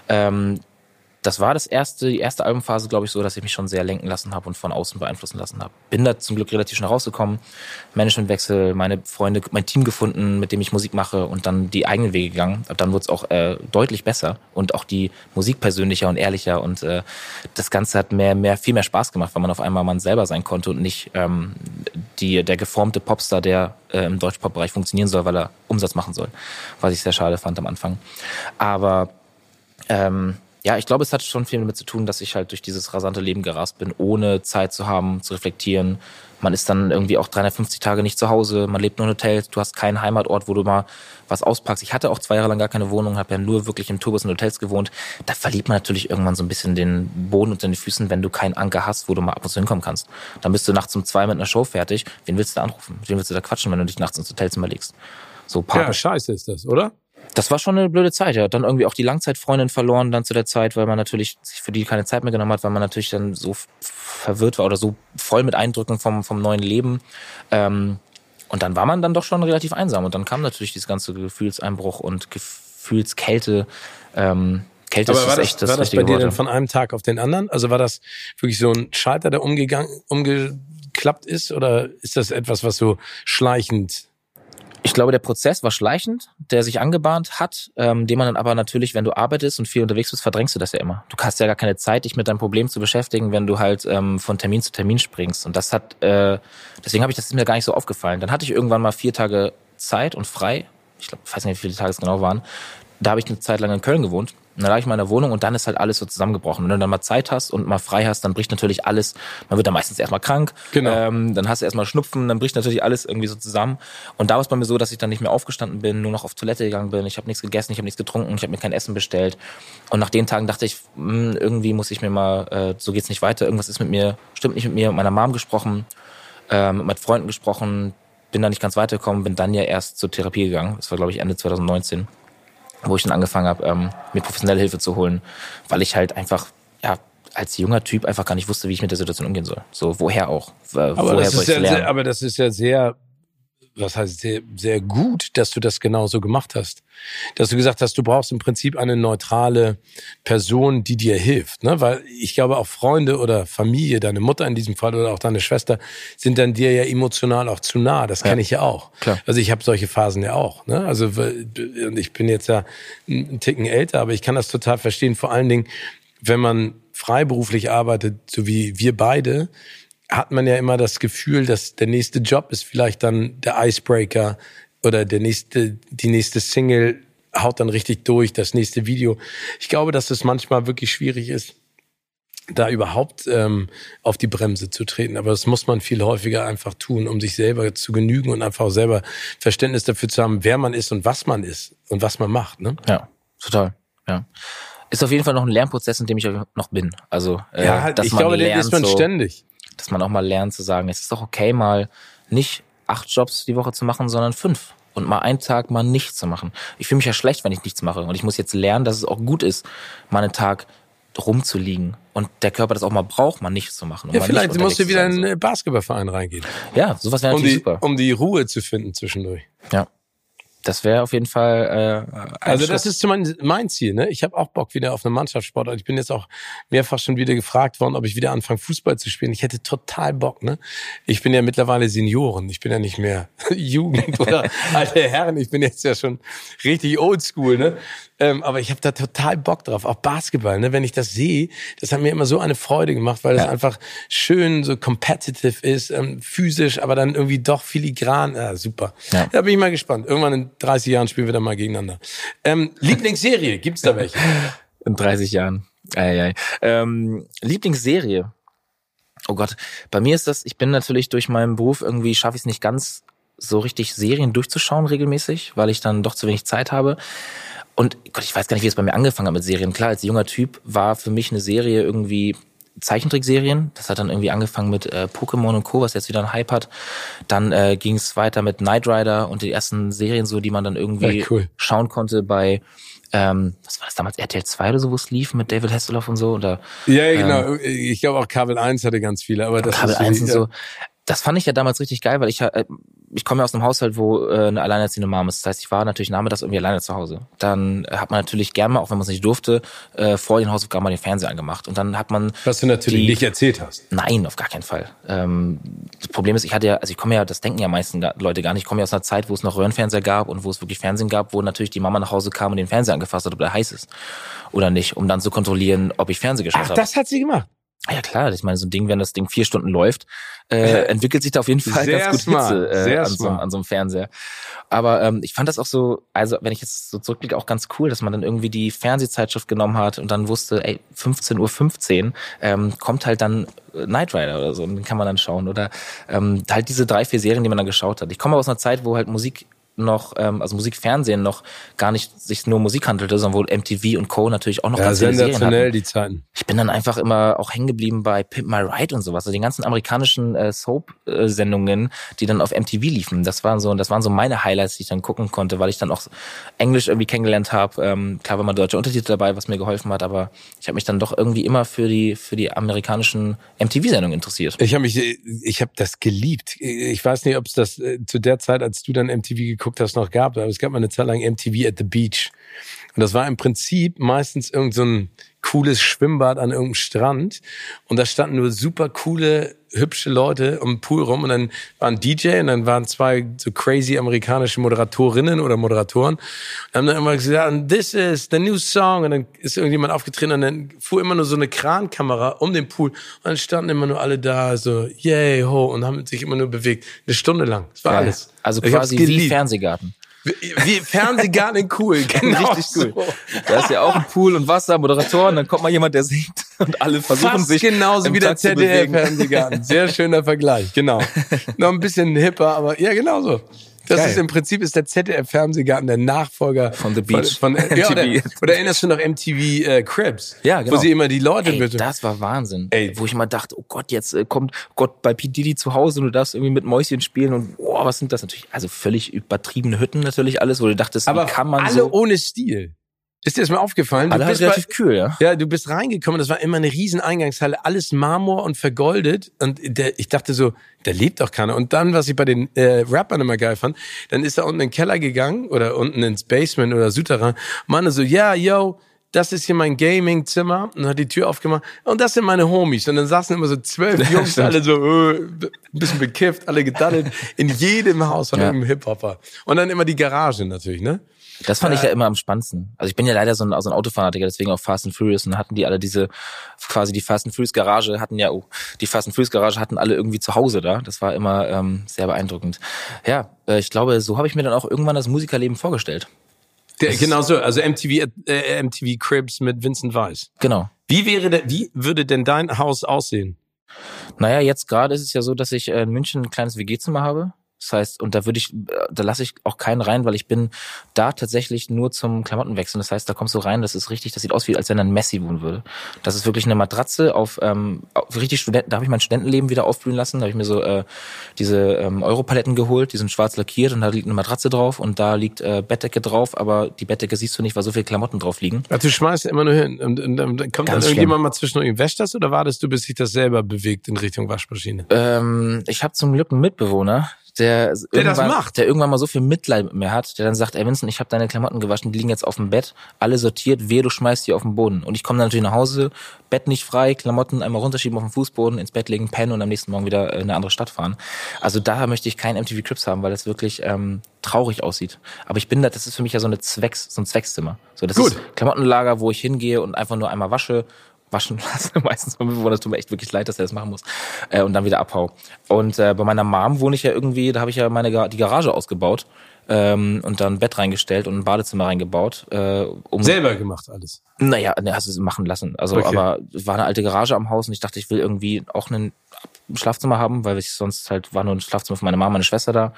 Ähm, das war das erste, die erste Albumphase, glaube ich, so, dass ich mich schon sehr lenken lassen habe und von außen beeinflussen lassen habe. Bin da zum Glück relativ schnell rausgekommen. Managementwechsel, meine Freunde, mein Team gefunden, mit dem ich Musik mache und dann die eigenen Wege gegangen. Ab dann wurde es auch äh, deutlich besser und auch die Musik persönlicher und ehrlicher und äh, das Ganze hat mehr, mehr, viel mehr Spaß gemacht, weil man auf einmal man selber sein konnte und nicht ähm, die, der geformte Popstar, der äh, im Deutschpop-Bereich funktionieren soll, weil er Umsatz machen soll. Was ich sehr schade fand am Anfang. Aber ähm, ja, ich glaube, es hat schon viel damit zu tun, dass ich halt durch dieses rasante Leben gerast bin, ohne Zeit zu haben, zu reflektieren. Man ist dann irgendwie auch 350 Tage nicht zu Hause, man lebt nur in Hotels, du hast keinen Heimatort, wo du mal was auspackst. Ich hatte auch zwei Jahre lang gar keine Wohnung, habe ja nur wirklich im Tourbus in Hotels gewohnt. Da verliert man natürlich irgendwann so ein bisschen den Boden unter den Füßen, wenn du keinen Anker hast, wo du mal ab und zu hinkommen kannst. Dann bist du nachts um zwei mit einer Show fertig. Wen willst du da anrufen? Wen willst du da quatschen, wenn du dich nachts ins Hotelzimmer legst? So Ja, scheiße ist das, oder? Das war schon eine blöde Zeit, ja. Dann irgendwie auch die Langzeitfreundin verloren dann zu der Zeit, weil man natürlich sich für die keine Zeit mehr genommen hat, weil man natürlich dann so verwirrt war oder so voll mit Eindrücken vom, vom neuen Leben. Ähm, und dann war man dann doch schon relativ einsam. Und dann kam natürlich dieses ganze Gefühlseinbruch und Gefühlskälte. Ähm, Kälte Aber ist war das, echt das War das bei dir denn von einem Tag auf den anderen? Also war das wirklich so ein Schalter, der umgegangen, umgeklappt ist? Oder ist das etwas, was so schleichend ich glaube, der Prozess war schleichend, der sich angebahnt hat, ähm, den man dann aber natürlich, wenn du arbeitest und viel unterwegs bist, verdrängst du das ja immer. Du hast ja gar keine Zeit, dich mit deinem Problem zu beschäftigen, wenn du halt ähm, von Termin zu Termin springst. Und das hat, äh, deswegen habe ich das ist mir gar nicht so aufgefallen. Dann hatte ich irgendwann mal vier Tage Zeit und frei. Ich glaube, ich weiß nicht, wie viele Tage es genau waren. Da habe ich eine Zeit lang in Köln gewohnt und dann lag ich in meiner Wohnung und dann ist halt alles so zusammengebrochen. Und wenn du dann mal Zeit hast und mal frei hast, dann bricht natürlich alles. Man wird dann meistens erstmal krank. Genau. Ähm, dann hast du erstmal Schnupfen, dann bricht natürlich alles irgendwie so zusammen. Und da war es bei mir so, dass ich dann nicht mehr aufgestanden bin, nur noch auf Toilette gegangen bin. Ich habe nichts gegessen, ich habe nichts getrunken, ich habe mir kein Essen bestellt. Und nach den Tagen dachte ich, mh, hm, irgendwie muss ich mir mal, äh, so geht's nicht weiter. Irgendwas ist mit mir, stimmt nicht mit mir. Mit meiner Mom gesprochen, äh, mit meinen Freunden gesprochen, bin da nicht ganz weitergekommen, bin dann ja erst zur Therapie gegangen. Das war, glaube ich, Ende 2019 wo ich dann angefangen habe, ähm, mir professionelle Hilfe zu holen, weil ich halt einfach, ja, als junger Typ einfach gar nicht wusste, wie ich mit der Situation umgehen soll. So, woher auch? aber, woher das ist ja sehr, aber das ist ja sehr was heißt sehr, sehr gut, dass du das genauso gemacht hast. Dass du gesagt hast, du brauchst im Prinzip eine neutrale Person, die dir hilft. Ne? Weil ich glaube, auch Freunde oder Familie, deine Mutter in diesem Fall oder auch deine Schwester, sind dann dir ja emotional auch zu nah. Das kenne ich ja auch. Klar. Also ich habe solche Phasen ja auch. Ne? Also und ich bin jetzt ja einen Ticken älter, aber ich kann das total verstehen. Vor allen Dingen, wenn man freiberuflich arbeitet, so wie wir beide, hat man ja immer das Gefühl, dass der nächste Job ist vielleicht dann der Icebreaker oder der nächste, die nächste Single haut dann richtig durch, das nächste Video. Ich glaube, dass es manchmal wirklich schwierig ist, da überhaupt ähm, auf die Bremse zu treten. Aber das muss man viel häufiger einfach tun, um sich selber zu genügen und einfach auch selber Verständnis dafür zu haben, wer man ist und was man ist und was man macht. Ne? Ja, total. Ja. Ist auf jeden Fall noch ein Lernprozess, in dem ich noch bin. Also, äh, ja, halt, dass ich man glaube, lernt, ist man so, ständig dass man auch mal lernt zu sagen, es ist doch okay, mal nicht acht Jobs die Woche zu machen, sondern fünf. Und mal einen Tag mal nichts zu machen. Ich fühle mich ja schlecht, wenn ich nichts mache. Und ich muss jetzt lernen, dass es auch gut ist, mal einen Tag rumzuliegen. Und der Körper das auch mal braucht, mal nichts zu machen. ja, vielleicht musst du wieder in einen Basketballverein reingehen. Ja, sowas wäre natürlich um die, super. Um die Ruhe zu finden zwischendurch. Ja. Das wäre auf jeden Fall. Äh, also das ist mein, mein Ziel. Ne? Ich habe auch Bock wieder auf eine Mannschaftssport. Ich bin jetzt auch mehrfach schon wieder gefragt worden, ob ich wieder anfange Fußball zu spielen. Ich hätte total Bock. Ne? Ich bin ja mittlerweile Senioren. Ich bin ja nicht mehr Jugend oder alte Herren. Ich bin jetzt ja schon richtig Oldschool. Ne? Ähm, aber ich habe da total Bock drauf. Auch Basketball. Ne? Wenn ich das sehe, das hat mir immer so eine Freude gemacht, weil das ja. einfach schön so competitive ist, ähm, physisch, aber dann irgendwie doch filigran. Ja, super. Ja. Da bin ich mal gespannt. Irgendwann in 30 Jahren spielen wir dann mal gegeneinander. Ähm, Lieblingsserie, gibt's da welche? In 30 Jahren. Ei, ei. Ähm, Lieblingsserie. Oh Gott, bei mir ist das, ich bin natürlich durch meinen Beruf irgendwie, schaffe ich es nicht ganz so richtig Serien durchzuschauen regelmäßig, weil ich dann doch zu wenig Zeit habe. Und Gott, ich weiß gar nicht, wie es bei mir angefangen hat mit Serien. Klar, als junger Typ war für mich eine Serie irgendwie Zeichentrickserien. Das hat dann irgendwie angefangen mit äh, Pokémon und Co., was jetzt wieder ein Hype hat. Dann äh, ging es weiter mit Knight Rider und die ersten Serien so, die man dann irgendwie Ja, cool. schauen konnte bei ähm, was war das damals, RTL 2 oder so, wo es lief mit David Hasselhoff und so. Oder Ja, ja, genau. ich glaube auch Kabel 1 hatte ganz viele, aber das Kabel ist 1 und so. Das fand ich ja damals richtig geil, weil ich äh, ich komme ja aus einem Haushalt, wo äh, eine alleinerziehende Mom ist. Das heißt, ich war natürlich nachmittags irgendwie alleine zu Hause. Dann äh, hat man natürlich gerne mal, auch wenn man es nicht durfte, äh, vor den Hausaufgaben mal den Fernseher angemacht. Und dann hat man Was du natürlich die- nicht erzählt hast. Nein, auf gar keinen Fall. Ähm, das Problem ist, ich hatte ja, also ich komme ja, das denken ja meisten Leute gar nicht, ich komme ja aus einer Zeit, wo es noch Röhrenfernseher gab und wo es wirklich Fernsehen gab, wo natürlich die Mama nach Hause kam und den Fernseher angefasst hat, ob der heiß ist oder nicht, um dann zu kontrollieren, ob ich Fernsehen geschaut habe. das hat sie gemacht. Ja klar, ich meine, so ein Ding, wenn das Ding vier Stunden läuft, äh, entwickelt sich da auf jeden Fall Sehr ganz gut smart, Hitze äh, an, so, an so einem Fernseher. Aber ähm, ich fand das auch so, also wenn ich jetzt so zurückblicke, auch ganz cool, dass man dann irgendwie die Fernsehzeitschrift genommen hat und dann wusste, ey, 15.15 Uhr 15, ähm, kommt halt dann äh, Knight Rider oder so, und den kann man dann schauen. Oder ähm, halt diese drei, vier Serien, die man dann geschaut hat. Ich komme aus einer Zeit, wo halt Musik noch, ähm, also Musikfernsehen noch gar nicht sich nur Musik handelte, sondern wo MTV und Co. natürlich auch noch Ja, ganz sensationell, die Zeiten. ich bin dann einfach immer auch hängen geblieben bei Pimp My Ride und sowas. Also die ganzen amerikanischen äh, Soap-Sendungen, die dann auf MTV liefen. Das waren so, das waren so meine Highlights, die ich dann gucken konnte, weil ich dann auch Englisch irgendwie kennengelernt habe. Ähm, klar war mal deutsche Untertitel dabei, was mir geholfen hat, aber ich habe mich dann doch irgendwie immer für die für die amerikanischen MTV-Sendungen interessiert. Ich habe mich, ich habe das geliebt. Ich weiß nicht, ob es das äh, zu der Zeit, als du dann MTV geguckt hast, noch gab, aber es gab mal eine Zeit lang MTV at the Beach. Und das war im Prinzip meistens irgend so ein cooles Schwimmbad an irgendeinem Strand. Und da standen nur super coole, hübsche Leute um den Pool rum. Und dann war ein DJ und dann waren zwei so crazy amerikanische Moderatorinnen oder Moderatoren. Und haben dann immer gesagt, "And this is the new song. Und dann ist irgendjemand aufgetreten und dann fuhr immer nur so eine Krankamera um den Pool. Und dann standen immer nur alle da, so, yay, ho, und haben sich immer nur bewegt. Eine Stunde lang. Das war alles. Also Ich quasi wie. Fernsehgarten. Wie, wie Fernsehgarten in cool. Genau Richtig cool. so. Da ist ja auch ein Pool und Wasser, Moderatoren, dann kommt mal jemand, der singt und alle versuchen Fast sich genauso wie der bewegen. ZDF-Fernsehgarten. Sehr schöner Vergleich, genau. Noch ein bisschen hipper, aber ja, genau so. Das Geil. ist im Prinzip ist der ZDF-Fernsehgarten der Nachfolger Von The Beach. Von, von, ja, oder, MTV. oder erinnerst du noch MTV äh, Cribs? Ja, genau. Wo sie immer die Leute Ey, bitte. das war Wahnsinn. Ey. Wo ich immer dachte, oh Gott, jetzt äh, kommt Gott bei P. Diddy zu Hause und du darfst irgendwie mit Mäuschen spielen und boah, was sind das natürlich? Also völlig übertriebene Hütten natürlich alles, wo du dachtest, aber wie kann man alle so... ohne Stil. Ist dir das mal aufgefallen? Alle du bist bei, relativ kühl, ja. Ja, du bist reingekommen, das war immer eine riesen Eingangshalle, alles Marmor und vergoldet. Und der, ich dachte so, da lebt doch keiner. Und dann, was ich bei den äh, Rappern immer geil fand, dann ist er unten in den Keller gegangen oder unten ins Basement oder Souterrain. Meinte so, ja, yo, das ist hier mein Gaming-Zimmer. Und hat die Tür aufgemacht. Und das sind meine Homies. Und dann saßen immer so zwölf Jungs, alle so, äh, ein bisschen bekifft, alle gedaddelt. In jedem Haus von Ja. irgendeinem Hip-Hopper. Und dann immer die Garage natürlich, ne? Das fand ich ja immer am spannendsten. Also ich bin ja leider so ein, so ein Autofanatiker, deswegen auch Fast and Furious und hatten die alle diese, quasi die Fast and Furious Garage hatten ja, oh, die Fast and Furious Garage hatten alle irgendwie zu Hause da. Das war immer ähm, sehr beeindruckend. Ja, äh, ich glaube, so habe ich mir dann auch irgendwann das Musikerleben vorgestellt. Der, genau so, also MTV, äh, MTV Cribs mit Vincent Weiss. Genau. Wie wäre der, wie würde denn dein Haus aussehen? Naja, jetzt gerade ist es ja so, dass ich äh, in München ein kleines WG-Zimmer habe. Das heißt, und da würde ich, da lasse ich auch keinen rein, weil ich bin da tatsächlich nur zum Klamottenwechseln. Das heißt, da kommst du rein, das ist richtig, das sieht aus wie, als wenn ein Messi wohnen würde. Das ist wirklich eine Matratze auf, ähm, auf richtig Studenten, da habe ich mein Studentenleben wieder aufblühen lassen. Da habe ich mir so äh, diese ähm, Europaletten geholt, die sind schwarz lackiert und da liegt eine Matratze drauf und da liegt äh, Bettdecke drauf, aber die Bettdecke siehst du nicht, weil so viele Klamotten drauf liegen. Ach, du schmeißt immer nur hin und, und, und kommt Ganz dann irgendjemand mal zwischen und wäscht das oder wartest du, bis sich das selber bewegt in Richtung Waschmaschine? Ähm, ich habe zum Glück einen Mitbewohner, der, Der das irgendwann, macht? der irgendwann mal so viel Mitleid mit mir hat, der dann sagt, ey Vincent, ich habe deine Klamotten gewaschen, die liegen jetzt auf dem Bett, alle sortiert, wehe, du schmeißt die auf den Boden. Und ich komme dann natürlich nach Hause, Bett nicht frei, Klamotten einmal runterschieben auf den Fußboden, ins Bett legen, pennen und am nächsten Morgen wieder in eine andere Stadt fahren. Also da möchte ich keinen MTV Crips haben, weil das wirklich ähm, traurig aussieht. Aber ich bin da, das ist für mich ja so eine Zwecks, so ein Zweckszimmer. So, das Gut. ist Klamottenlager, wo ich hingehe und einfach nur einmal wasche, waschen lasse. Meistens mein Mitbewohner, das tut mir echt wirklich leid, dass er das machen muss. Äh, und dann wieder abhau. Und äh, bei meiner Mom wohne ich ja irgendwie, da habe ich ja meine die Garage ausgebaut ähm, und dann ein Bett reingestellt und ein Badezimmer reingebaut. Äh, um Selber gemacht alles. naja, ne, hast du es machen lassen. Also, Okay. aber es war eine alte Garage am Haus und ich dachte, ich will irgendwie auch ein Schlafzimmer haben, weil ich sonst halt war nur ein Schlafzimmer für meine Mama, meine Schwester da.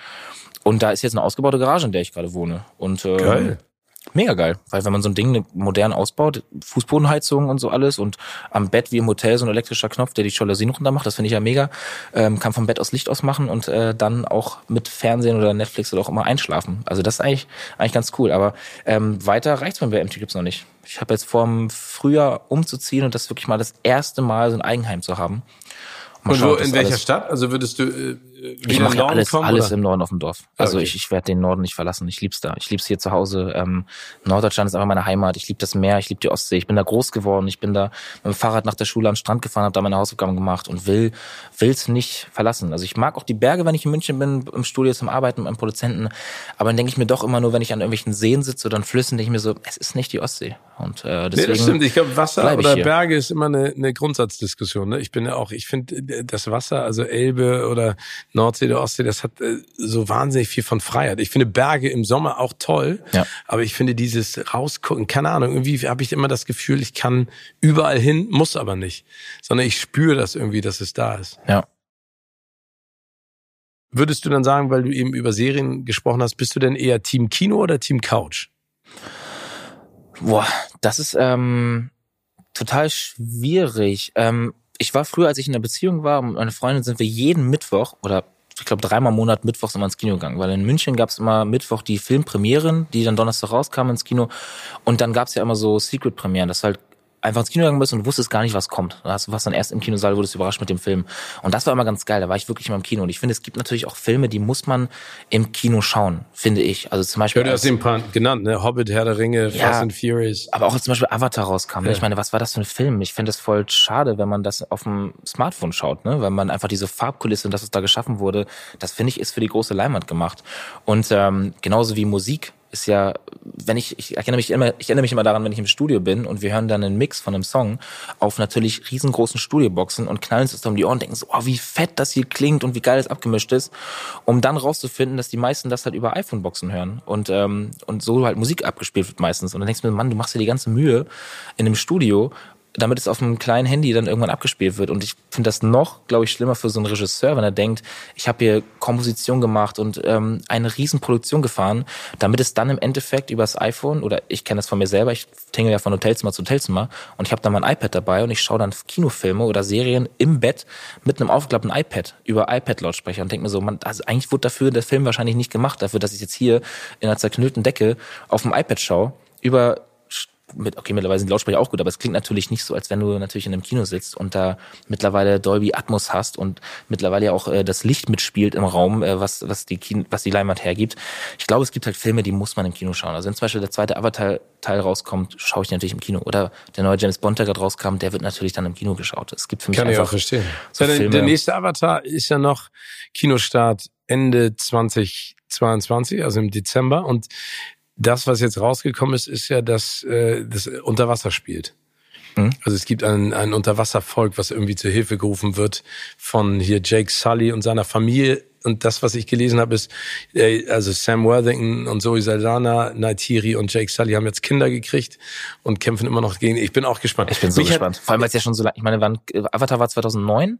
Und da ist jetzt eine ausgebaute Garage, in der ich gerade wohne. Und ähm, Geil. Mega geil, weil wenn man so ein Ding modern ausbaut, Fußbodenheizung und so alles und am Bett wie im Hotel so ein elektrischer Knopf, der die Jalousien runter macht, das finde ich ja mega. Ähm, kann vom Bett aus Licht ausmachen und äh, dann auch mit Fernsehen oder Netflix oder auch immer einschlafen. Also das ist eigentlich eigentlich ganz cool. Aber ähm, weiter reicht's mir bei MT Clips noch nicht. Ich habe jetzt vor, im Frühjahr umzuziehen und das wirklich mal das erste Mal so ein Eigenheim zu haben. Mal und schauen, wo, in welcher Stadt? Also würdest du äh, ich mache ja alles, kommen, alles im Norden auf dem Dorf. Also okay. ich, ich werde den Norden nicht verlassen. Ich lieb's da. Ich lieb's hier zu Hause. Ähm, Norddeutschland ist einfach meine Heimat. Ich liebe das Meer. Ich liebe die Ostsee. Ich bin da groß geworden. Ich bin da mit dem Fahrrad nach der Schule am Strand gefahren, habe da meine Hausaufgaben gemacht und will will's nicht verlassen. Also ich mag auch die Berge, wenn ich in München bin, im Studio zum Arbeiten mit einem Produzenten. Aber dann denke ich mir doch immer nur, wenn ich an irgendwelchen Seen sitze oder an Flüssen, denke ich mir so, es ist nicht die Ostsee. Und äh, deswegen nee, das stimmt. Ich glaube, Wasser oder hier. Berge ist immer eine, eine Grundsatzdiskussion. Ne? Ich bin ja auch, ich finde das Wasser, also Elbe oder Nordsee oder Ostsee, das hat äh, so wahnsinnig viel von Freiheit. Ich finde Berge im Sommer auch toll, ja. aber ich finde dieses rausgucken, keine Ahnung, irgendwie habe ich immer das Gefühl, ich kann überall hin, muss aber nicht, sondern ich spüre das irgendwie, dass es da ist. Ja. Würdest du dann sagen, weil du eben über Serien gesprochen hast, bist du denn eher Team Kino oder Team Couch? Boah, das ist ähm, total schwierig. Ähm, ich war früher, als ich in einer Beziehung war, mit meiner Freundin sind wir jeden Mittwoch oder ich glaube, dreimal im Monat Mittwochs immer ins Kino gegangen, weil in München gab es immer Mittwoch die Filmpremieren, die dann Donnerstag rauskamen ins Kino. Und dann gab es ja immer so Secret-Premieren, das halt einfach ins Kino gegangen bist und wusstest gar nicht, was kommt. Du warst dann erst im Kinosaal, wurdest überrascht mit dem Film. Und das war immer ganz geil. Da war ich wirklich immer im Kino. Und ich finde, es gibt natürlich auch Filme, die muss man im Kino schauen, finde ich. Also zum Beispiel. Du hast den paar genannt, ne? Hobbit, Herr der Ringe, ja, Fast and Furious. Aber auch zum Beispiel Avatar rauskam. Ne? Ja. Ich meine, was war das für ein Film? Ich finde es voll schade, wenn man das auf dem Smartphone schaut, ne? Weil man einfach diese Farbkulisse und das, was da geschaffen wurde, das finde ich, ist für die große Leinwand gemacht. Und ähm, genauso wie Musik ist ja, wenn ich, ich erinnere mich immer, ich erinnere mich immer daran, wenn ich im Studio bin und wir hören dann einen Mix von einem Song auf natürlich riesengroßen Studioboxen und knallen uns das um die Ohren und denken so, oh, wie fett das hier klingt und wie geil das abgemischt ist, um dann rauszufinden, dass die meisten das halt über iPhone-Boxen hören und, ähm, und so halt Musik abgespielt wird meistens. Und dann denkst du mir, Mann, du machst dir die ganze Mühe in einem Studio damit es auf einem kleinen Handy dann irgendwann abgespielt wird. Und ich finde das noch, glaube ich, schlimmer für so einen Regisseur, wenn er denkt, ich habe hier Komposition gemacht und ähm, eine Riesenproduktion gefahren, damit es dann im Endeffekt übers iPhone, oder ich kenne das von mir selber, ich tingle ja von Hotelzimmer zu Hotelzimmer und ich habe dann mein iPad dabei und ich schaue dann Kinofilme oder Serien im Bett mit einem aufgeklappten iPad über iPad-Lautsprecher und denke mir so, man, also eigentlich wurde dafür der Film wahrscheinlich nicht gemacht, dafür, dass ich jetzt hier in einer zerknüllten Decke auf dem iPad schaue, über mit, okay, mittlerweile sind Lautsprecher auch gut, aber es klingt natürlich nicht so, als wenn du natürlich in einem Kino sitzt und da mittlerweile Dolby Atmos hast und mittlerweile ja auch äh, das Licht mitspielt im Raum, äh, was, was, die Kino, was die Leinwand hergibt. Ich glaube, es gibt halt Filme, die muss man im Kino schauen. Also wenn zum Beispiel der zweite Avatar-Teil rauskommt, schaue ich natürlich im Kino. Oder der neue James Bond, der gerade rauskam, der wird natürlich dann im Kino geschaut. Es gibt für mich Kann einfach ich auch verstehen. So ja, der, der nächste Avatar ist ja noch Kinostart Ende 2022, also im Dezember. Und das, was jetzt rausgekommen ist, ist ja, dass äh, das unter Wasser spielt. Mhm. Also es gibt ein, ein Unterwasservolk, was irgendwie zur Hilfe gerufen wird von hier Jake Sully und seiner Familie. Und das, was ich gelesen habe, ist, äh, also Sam Worthington und Zoe Saldana, Naitiri und Jake Sully haben jetzt Kinder gekriegt und kämpfen immer noch gegen. Ich bin auch gespannt. Ich bin so Mich gespannt. Vor allem, weil es ja schon so lange, ich meine, wann, Avatar war 2009?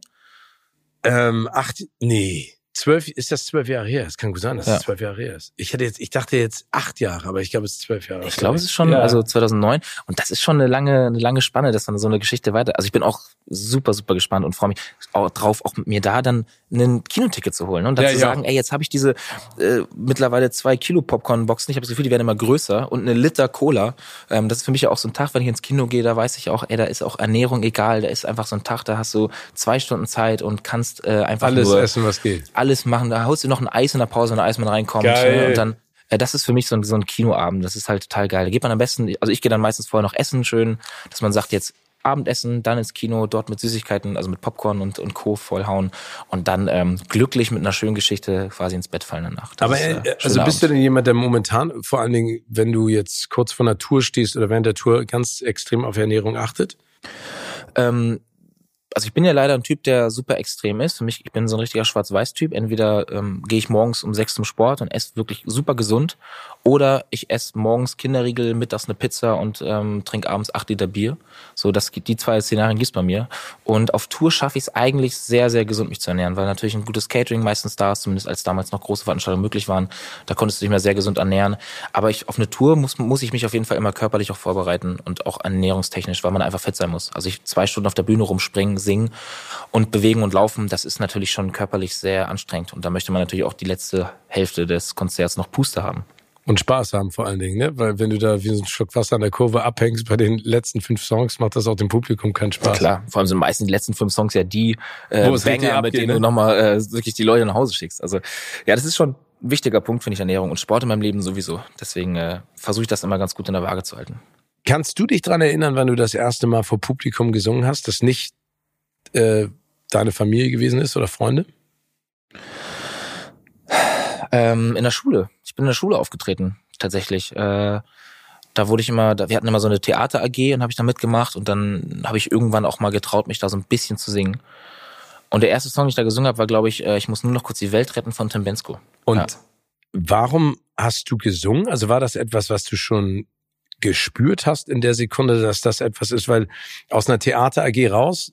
Ähm, acht, nee zwölf, ist das zwölf Jahre her? Es kann gut sein, dass ja. es zwölf Jahre her ist. Ich hätte jetzt, ich dachte jetzt acht Jahre, aber ich glaube, es ist zwölf Jahre. Ich glaube, es ist schon, ja. also 2009. Und das ist schon eine lange, eine lange Spanne, dass dann so eine Geschichte weiter. Also ich bin auch super, super gespannt und freue mich auch drauf, auch mit mir da dann ein Kinoticket zu holen ne? und dann ja, zu sagen, ey, jetzt habe ich diese äh, mittlerweile zwei Kilo Popcorn-Boxen. Ich habe das Gefühl, die werden immer größer und eine Liter Cola. Ähm, das ist für mich ja auch so ein Tag, wenn ich ins Kino gehe, da weiß ich auch, ey, da ist auch Ernährung egal. Da ist einfach so ein Tag, da hast du zwei Stunden Zeit und kannst äh, einfach alles nur essen, was geht. Alles machen. Da haust du noch ein Eis in der Pause, wenn der Eismann reinkommt ne? und dann äh, das ist für mich so ein, so ein Kinoabend. Das ist halt total geil. Da geht man am besten, also ich gehe dann meistens vorher noch essen schön, dass man sagt, jetzt Abendessen, dann ins Kino, dort mit Süßigkeiten, also mit Popcorn und, und Co. vollhauen und dann ähm, glücklich mit einer schönen Geschichte quasi ins Bett fallen danach. Das Aber ist, äh, also bist Abend. du denn jemand, der momentan, vor allen Dingen, wenn du jetzt kurz vor einer Tour stehst oder während der Tour ganz extrem auf Ernährung achtet? Ähm, also ich bin ja leider ein Typ, der super extrem ist. Für mich, ich bin so ein richtiger Schwarz-Weiß-Typ. Entweder ähm, gehe ich morgens um sechs zum Sport und esse wirklich super gesund, oder ich esse morgens Kinderriegel, mittags eine Pizza und ähm, trinke abends acht Liter Bier. So, das die zwei Szenarien gibt's bei mir. Und auf Tour schaffe ich es eigentlich sehr, sehr gesund, mich zu ernähren, weil natürlich ein gutes Catering meistens da ist, zumindest als damals noch große Veranstaltungen möglich waren. Da konntest du dich mehr sehr gesund ernähren. Aber ich auf eine Tour muss, muss ich mich auf jeden Fall immer körperlich auch vorbereiten und auch ernährungstechnisch, weil man einfach fit sein muss. Also ich zwei Stunden auf der Bühne rumspringen, singen und bewegen und laufen, das ist natürlich schon körperlich sehr anstrengend. Und da möchte man natürlich auch die letzte Hälfte des Konzerts noch Puste haben. Und Spaß haben vor allen Dingen, ne? Weil wenn du da wie so ein Schluck Wasser an der Kurve abhängst bei den letzten fünf Songs, macht das auch dem Publikum keinen Spaß. Ja, klar, vor allem sind meistens die letzten fünf Songs ja die äh, Banger, mit denen ne? du nochmal äh, wirklich die Leute nach Hause schickst. Also ja, das ist schon ein wichtiger Punkt, finde ich, Ernährung und Sport in meinem Leben sowieso. Deswegen äh, versuche ich das immer ganz gut in der Waage zu halten. Kannst du dich dran erinnern, wann du das erste Mal vor Publikum gesungen hast, das nicht äh, deine Familie gewesen ist oder Freunde? Ähm, in der Schule. Ich bin in der Schule aufgetreten, tatsächlich. Äh, da wurde ich immer, wir hatten immer so eine Theater AG und habe ich da mitgemacht und dann habe ich irgendwann auch mal getraut, mich da so ein bisschen zu singen. Und der erste Song, den ich da gesungen habe, war, glaube ich, äh, ich muss nur noch kurz die Welt retten von Tim Bensko. Und ja. warum hast du gesungen? Also war das etwas, was du schon gespürt hast in der Sekunde, dass das etwas ist, weil aus einer Theater AG raus,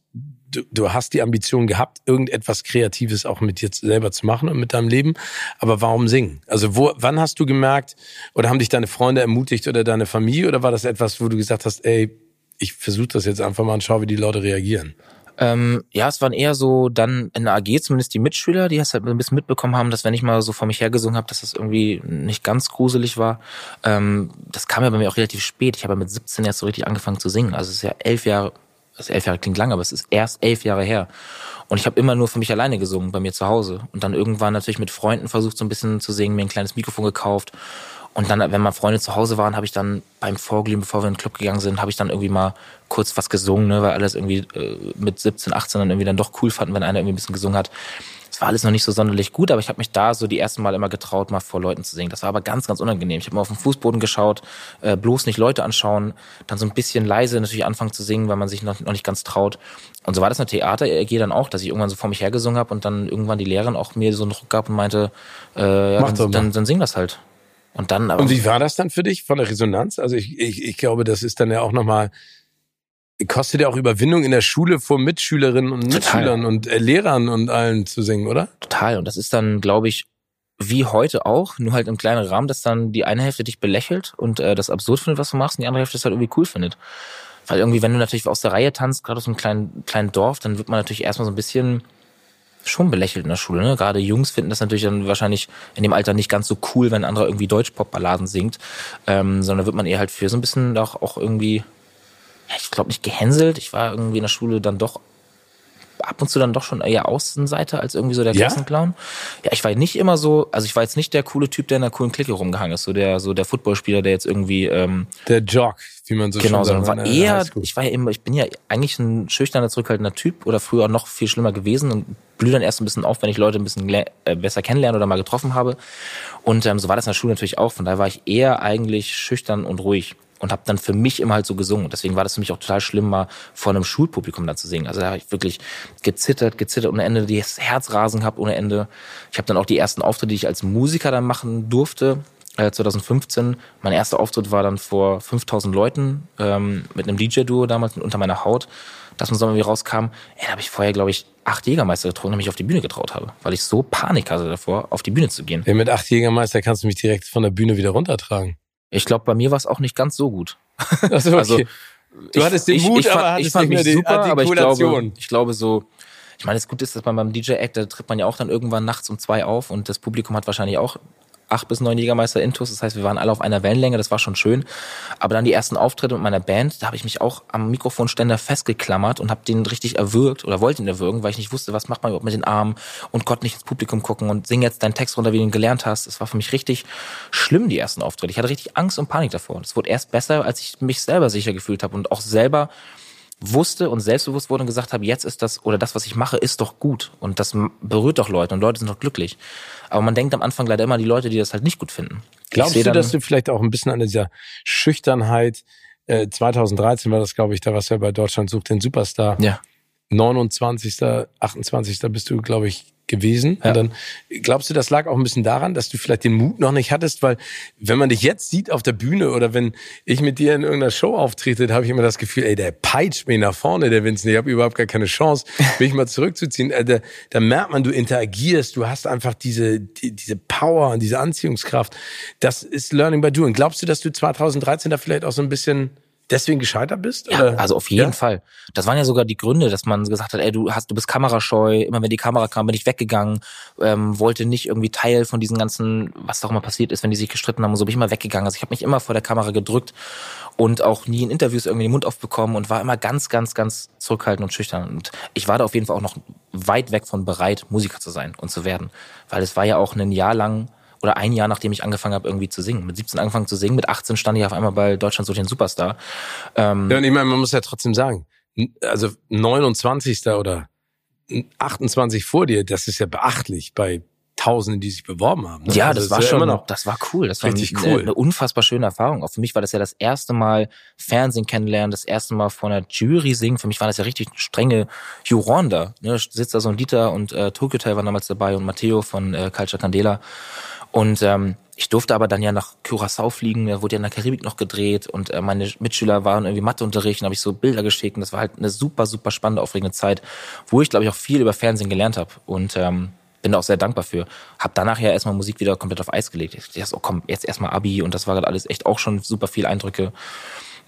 du, du hast die Ambition gehabt, irgendetwas Kreatives auch mit dir selber zu machen und mit deinem Leben. Aber warum singen? Also wo, wann hast du gemerkt oder haben dich deine Freunde ermutigt oder deine Familie oder war das etwas, wo du gesagt hast, ey, ich versuche das jetzt einfach mal und schau, wie die Leute reagieren? Ähm, ja, es waren eher so dann in der AG zumindest die Mitschüler, die es halt ein bisschen mitbekommen haben, dass wenn ich mal so vor mich hergesungen habe, dass das irgendwie nicht ganz gruselig war. Ähm, das kam ja bei mir auch relativ spät. Ich habe ja mit 17 erst so richtig angefangen zu singen. Also es ist ja elf Jahre, also elf Jahre klingt lang, aber es ist erst elf Jahre her. Und ich habe immer nur für mich alleine gesungen bei mir zu Hause. Und dann irgendwann natürlich mit Freunden versucht so ein bisschen zu singen, mir ein kleines Mikrofon gekauft und dann, wenn mal Freunde zu Hause waren, habe ich dann beim Vorglühen, bevor wir in den Club gegangen sind, habe ich dann irgendwie mal kurz was gesungen, ne, weil alles irgendwie äh, mit 17, 18 dann irgendwie dann doch cool fanden, wenn einer irgendwie ein bisschen gesungen hat. War alles noch nicht so sonderlich gut, aber ich habe mich da so die ersten Mal immer getraut, mal vor Leuten zu singen. Das war aber ganz, ganz unangenehm. Ich habe mal auf den Fußboden geschaut, äh, bloß nicht Leute anschauen, dann so ein bisschen leise natürlich anfangen zu singen, weil man sich noch, noch nicht ganz traut. Und so war das in der Theater AG dann auch, dass ich irgendwann so vor mich hergesungen habe und dann irgendwann die Lehrerin auch mir so einen Druck gab und meinte, äh, ja, dann, dann, dann sing das halt. Und dann aber. Und wie war das dann für dich von der Resonanz? Also ich, ich, ich glaube, das ist dann ja auch nochmal, kostet ja auch Überwindung in der Schule vor Mitschülerinnen und Mitschülern und äh, Lehrern und allen zu singen, oder? Total. Und das ist dann, glaube ich, wie heute auch, nur halt im kleinen Rahmen, dass dann die eine Hälfte dich belächelt und äh, das absurd findet, was du machst, und die andere Hälfte es halt irgendwie cool findet. Weil irgendwie, wenn du natürlich aus der Reihe tanzt, gerade aus einem kleinen, kleinen Dorf, dann wird man natürlich erstmal so ein bisschen schon belächelt in der Schule. Ne? Gerade Jungs finden das natürlich dann wahrscheinlich in dem Alter nicht ganz so cool, wenn ein anderer irgendwie Deutsch-Pop-Balladen singt, ähm, sondern wird man eher halt für so ein bisschen auch, auch irgendwie, ich glaube nicht gehänselt. Ich war irgendwie in der Schule dann doch ab und zu dann doch schon eher Außenseiter als irgendwie so der Klassenclown. Ja? ja, ich war nicht immer so, also ich war jetzt nicht der coole Typ, der in einer coolen Clique rumgehangen ist, so der so der Footballspieler, der jetzt irgendwie ähm, der Jock, wie man so genau, schön sagt. Genau, war eher, ich war ja immer, ich bin ja eigentlich ein schüchterner, zurückhaltender Typ oder früher noch viel schlimmer gewesen und blühe dann erst ein bisschen auf, wenn ich Leute ein bisschen äh, besser kennenlerne oder mal getroffen habe. Und ähm, so war das in der Schule natürlich auch. Von daher war ich eher eigentlich schüchtern und ruhig und habe dann für mich immer halt so gesungen. Deswegen war das für mich auch total schlimm, mal vor einem Schulpublikum da zu singen. Also da habe ich wirklich gezittert, gezittert ohne Ende, das Herzrasen gehabt ohne Ende. Ich habe dann auch die ersten Auftritte, die ich als Musiker dann machen durfte, 2015. Äh, mein erster Auftritt war dann vor 5000 Leuten ähm, mit einem DJ-Duo damals unter meiner Haut. Das im Sommer wie rauskam, ey, da habe ich vorher, glaube ich, acht Jägermeister getrunken und mich auf die Bühne getraut habe, weil ich so Panik hatte davor, auf die Bühne zu gehen. Ja, mit acht Jägermeister kannst du mich direkt von der Bühne wieder runtertragen. Ich glaube, bei mir war es auch nicht ganz so gut. Also, okay. also du hattest den Mut, ich, ich fand, aber hattest ich fand nicht mehr super, aber ich glaube, ich glaube so, ich meine, das Gute ist, dass man beim DJ-Act, da tritt man ja auch dann irgendwann nachts um zwei auf und das Publikum hat wahrscheinlich auch acht bis neun Jägermeister Intus. Das heißt, wir waren alle auf einer Wellenlänge, das war schon schön. Aber dann die ersten Auftritte mit meiner Band, da habe ich mich auch am Mikrofonständer festgeklammert und habe den richtig erwürgt oder wollte ihn erwürgen, weil ich nicht wusste, was macht man überhaupt mit den Armen und Gott nicht ins Publikum gucken und sing jetzt deinen Text runter, wie du ihn gelernt hast. Das war für mich richtig schlimm, die ersten Auftritte. Ich hatte richtig Angst und Panik davor. Es wurde erst besser, als ich mich selber sicher gefühlt habe und auch selber wusste und selbstbewusst wurde und gesagt habe, jetzt ist das oder das, was ich mache, ist doch gut und das berührt doch Leute und Leute sind doch glücklich. Aber man denkt am Anfang leider immer an die Leute, die das halt nicht gut finden. Glaubst du, dass du vielleicht auch ein bisschen an dieser Schüchternheit, äh, 2013 war das, glaube ich, da was ja bei Deutschland sucht den Superstar. Ja. 29., 28. bist du, glaube ich, gewesen. Ja. Und dann glaubst du, das lag auch ein bisschen daran, dass du vielleicht den Mut noch nicht hattest, weil wenn man dich jetzt sieht auf der Bühne oder wenn ich mit dir in irgendeiner Show auftrete, habe ich immer das Gefühl, ey, der peitscht mich nach vorne, der Vincent, ich habe überhaupt gar keine Chance, mich mal zurückzuziehen. Äh, da, da merkt man, du interagierst, du hast einfach diese die, diese Power und diese Anziehungskraft. Das ist Learning by Doing. Glaubst du, dass du 2013 da vielleicht auch so ein bisschen deswegen gescheitert bist? Ja, also auf jeden ja? Fall. Das waren ja sogar die Gründe, dass man gesagt hat, ey, du hast, du bist kamerascheu, immer wenn die Kamera kam, bin ich weggegangen, ähm, wollte nicht irgendwie Teil von diesen ganzen, was auch immer passiert ist, wenn die sich gestritten haben und so, bin ich immer weggegangen. Also ich habe mich immer vor der Kamera gedrückt und auch nie in Interviews irgendwie den Mund aufbekommen und war immer ganz, ganz, ganz zurückhaltend und schüchtern. Und ich war da auf jeden Fall auch noch weit weg von bereit, Musiker zu sein und zu werden. Weil es war ja auch ein Jahr lang oder ein Jahr nachdem ich angefangen habe, irgendwie zu singen. Mit 17 angefangen zu singen, mit 18 stand ich auf einmal bei Deutschland so den Superstar. Ähm, ja, und ich meine, man muss ja trotzdem sagen, also 29. oder 28 vor dir, das ist ja beachtlich bei Tausenden, die sich beworben haben. Ne? Ja, also das war schon, noch, das war cool. Das war richtig eine, cool. eine unfassbar schöne Erfahrung. Auch für mich war das ja das erste Mal Fernsehen kennenlernen, das erste Mal vor einer Jury singen. Für mich war das ja richtig strenge Juron da. Ne? Sitzt da so ein Dieter und äh, Tokyo Hotel waren damals dabei und Matteo von äh, Culture Candela. Und ähm, ich durfte aber dann ja nach Curacao fliegen, da wurde ja in der Karibik noch gedreht. Und äh, meine Mitschüler waren irgendwie Matheunterricht. Und habe ich so Bilder geschickt. Und das war halt eine super, super spannende, aufregende Zeit, wo ich, glaube ich, auch viel über Fernsehen gelernt habe und ähm, bin da auch sehr dankbar für. Hab danach ja erstmal Musik wieder komplett auf Eis gelegt. Ich dachte, oh komm, jetzt erstmal Abi. Und das war gerade alles echt auch schon super viel Eindrücke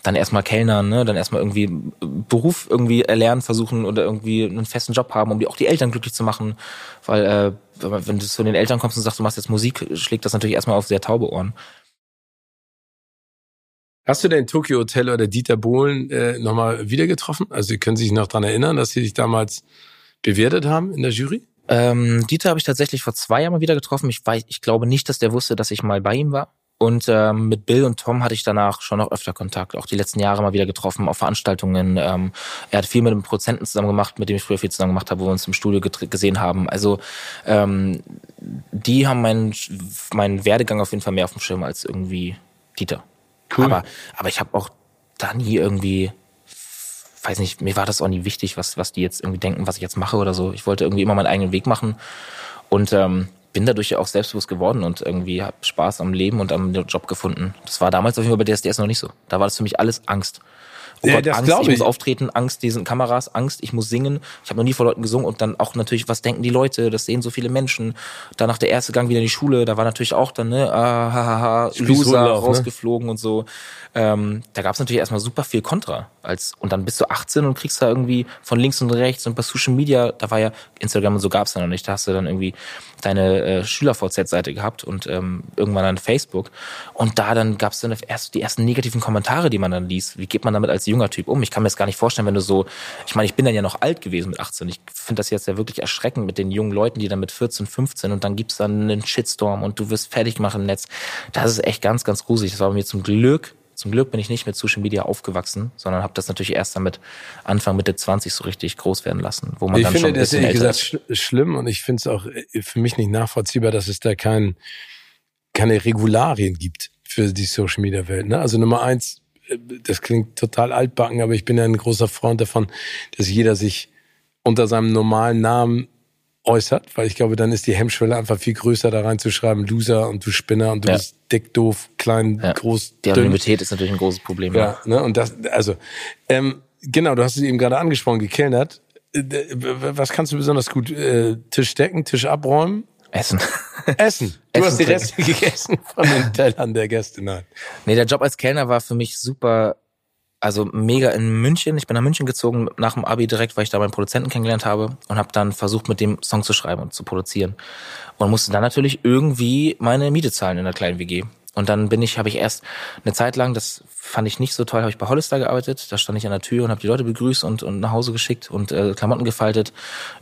dann erstmal Kellnern, ne, dann erstmal irgendwie Beruf irgendwie erlernen versuchen oder irgendwie einen festen Job haben, um die, auch die Eltern glücklich zu machen. Weil äh, wenn du zu den Eltern kommst und sagst, du machst jetzt Musik, schlägt das natürlich erstmal auf sehr taube Ohren. Hast du denn Tokyo Hotel oder Dieter Bohlen äh, nochmal wieder getroffen? Also Sie können sich noch dran erinnern, dass Sie sich damals bewertet haben in der Jury? Ähm, Dieter habe ich tatsächlich vor zwei Jahren mal wieder getroffen. Ich, weiß, ich glaube nicht, dass der wusste, dass ich mal bei ihm war. Und ähm, mit Bill und Tom hatte ich danach schon noch öfter Kontakt, auch die letzten Jahre mal wieder getroffen, auf Veranstaltungen. Ähm, er hat viel mit einem Prozenten zusammen gemacht, mit dem ich früher viel zusammen gemacht habe, wo wir uns im Studio gesehen haben. Also ähm, die haben meinen, meinen Werdegang auf jeden Fall mehr auf dem Schirm als irgendwie Dieter. Cool. Aber, aber ich habe auch da nie irgendwie, weiß nicht, mir war das auch nie wichtig, was, was die jetzt irgendwie denken, was ich jetzt mache oder so. Ich wollte irgendwie immer meinen eigenen Weg machen. Und ähm, bin dadurch ja auch selbstbewusst geworden und irgendwie habe Spaß am Leben und am Job gefunden. Das war damals auf jeden Fall bei DSDS noch nicht so. Da war das für mich alles Angst. Oh ja, Gott, das Angst, ich. ich muss auftreten, Angst diesen Kameras, Angst, ich muss singen. Ich habe noch nie vor Leuten gesungen und dann auch natürlich, was denken die Leute? Das sehen so viele Menschen. Danach der erste Gang wieder in die Schule, da war natürlich auch dann, ne, ah, ha, ha, ha, Loser ne? rausgeflogen ne? und so. Ähm, da gab es natürlich erstmal super viel Kontra. Als, und dann bist du 18 und kriegst da irgendwie von links und rechts und bei Social Media, da war ja Instagram und so gab's ja noch nicht, da hast du dann irgendwie deine äh, Schüler-VZ-Seite gehabt und ähm, irgendwann dann Facebook. Und da dann gab's dann erst die ersten negativen Kommentare, die man dann liest. Wie geht man damit als junger Typ um? Ich kann mir das gar nicht vorstellen, wenn du so, ich meine, ich bin dann ja noch alt gewesen mit 18. Ich finde das jetzt ja wirklich erschreckend mit den jungen Leuten, die dann mit 14, 15 und dann gibt's dann einen Shitstorm und du wirst fertig gemacht im Netz. Das ist echt ganz, ganz gruselig. Das war bei mir zum Glück zum Glück bin ich nicht mit Social Media aufgewachsen, sondern habe das natürlich erst damit Anfang Mitte 20 so richtig groß werden lassen, wo man ich dann finde schon ein das ehrlich gesagt sch schlimm und ich finde es auch äh, für mich nicht nachvollziehbar, dass es da kein, keine Regularien gibt für die Social Media Welt. Ne? Also Nummer eins, das klingt total altbacken, aber ich bin ja ein großer Freund davon, dass jeder sich unter seinem normalen Namen äußert, weil ich glaube, dann ist die Hemmschwelle einfach viel größer, da reinzuschreiben, Loser und du Spinner und du ja. bist dick, doof, klein, ja. groß. Die Anonymität ist natürlich ein großes Problem. Ja, ja. Ne? und das, also, ähm, genau, du hast es eben gerade angesprochen, gekellnert. Äh, was kannst du besonders gut? Äh, Tisch decken, Tisch abräumen? Essen. Essen. Du Essen hast die Reste gegessen von den Tellern der Gäste, nein. Nee, der Job als Kellner war für mich super also mega in München. Ich bin nach München gezogen nach dem Abi direkt, weil ich da meinen Produzenten kennengelernt habe und habe dann versucht, mit dem Song zu schreiben und zu produzieren. Und musste dann natürlich irgendwie meine Miete zahlen in der kleinen WG. Und dann bin ich, habe ich erst eine Zeit lang, das fand ich nicht so toll, habe ich bei Hollister gearbeitet. Da stand ich an der Tür und habe die Leute begrüßt und, und nach Hause geschickt und äh, Klamotten gefaltet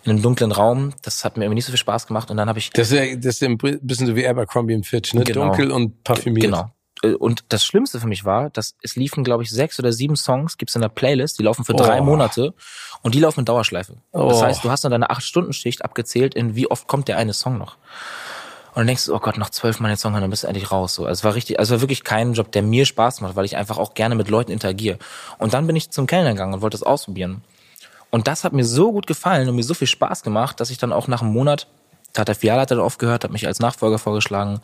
in einem dunklen Raum. Das hat mir irgendwie nicht so viel Spaß gemacht. Und dann habe ich das ist ja das ist ja ein bisschen so wie Abercrombie und Fitch, ne? Genau. Dunkel und parfümiert. Genau. Äh, und das Schlimmste für mich war, dass es liefen, glaube ich, sechs oder sieben Songs, gibt's in der Playlist, die laufen für drei oh. Monate und die laufen in Dauerschleife. Oh. Das heißt, du hast dann deine Acht-Stunden-Schicht abgezählt, in wie oft kommt der eine Song noch. Und dann denkst du, oh Gott, noch zwölf Mal den Song, dann bist du endlich raus. So. Also es war richtig, also war wirklich kein Job, der mir Spaß macht, weil ich einfach auch gerne mit Leuten interagiere. Und dann bin ich zum Kellner gegangen und wollte das ausprobieren. Und das hat mir so gut gefallen und mir so viel Spaß gemacht, dass ich dann auch nach einem Monat da hat der Filialleiter dann aufgehört, hat mich als Nachfolger vorgeschlagen.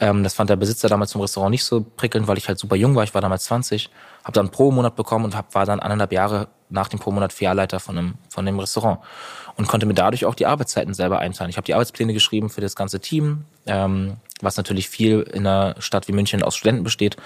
Ähm, das fand der Besitzer damals zum Restaurant nicht so prickelnd, weil ich halt super jung war. Ich war damals 20, habe dann pro Monat bekommen und hab, war dann anderthalb Jahre nach dem pro Monat Filialleiter von dem, von dem Restaurant und konnte mir dadurch auch die Arbeitszeiten selber einteilen. Ich habe die Arbeitspläne geschrieben für das ganze Team, ähm, was natürlich viel in einer Stadt wie München aus Studenten besteht,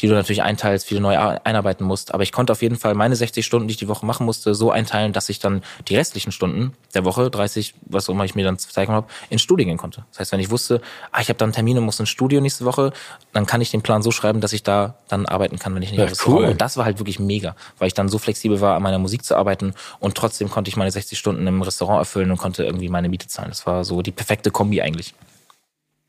die du natürlich einteilst, viele neu einarbeiten musst. Aber ich konnte auf jeden Fall meine 60 Stunden, die ich die Woche machen musste, so einteilen, dass ich dann die restlichen Stunden der Woche, 30, was auch immer ich mir dann zeigen habe, ins Studio gehen konnte. Das heißt, wenn ich wusste, ah, ich habe dann Termine, muss ins Studio nächste Woche, dann kann ich den Plan so schreiben, dass ich da dann arbeiten kann, wenn ich nicht ja, cool. Und das war halt wirklich mega, weil ich dann so flexibel war, an meiner Musik zu arbeiten und trotzdem konnte ich meine 60 Stunden im Restaurant erfüllen und konnte irgendwie meine Miete zahlen. Das war so die perfekte Kombi eigentlich.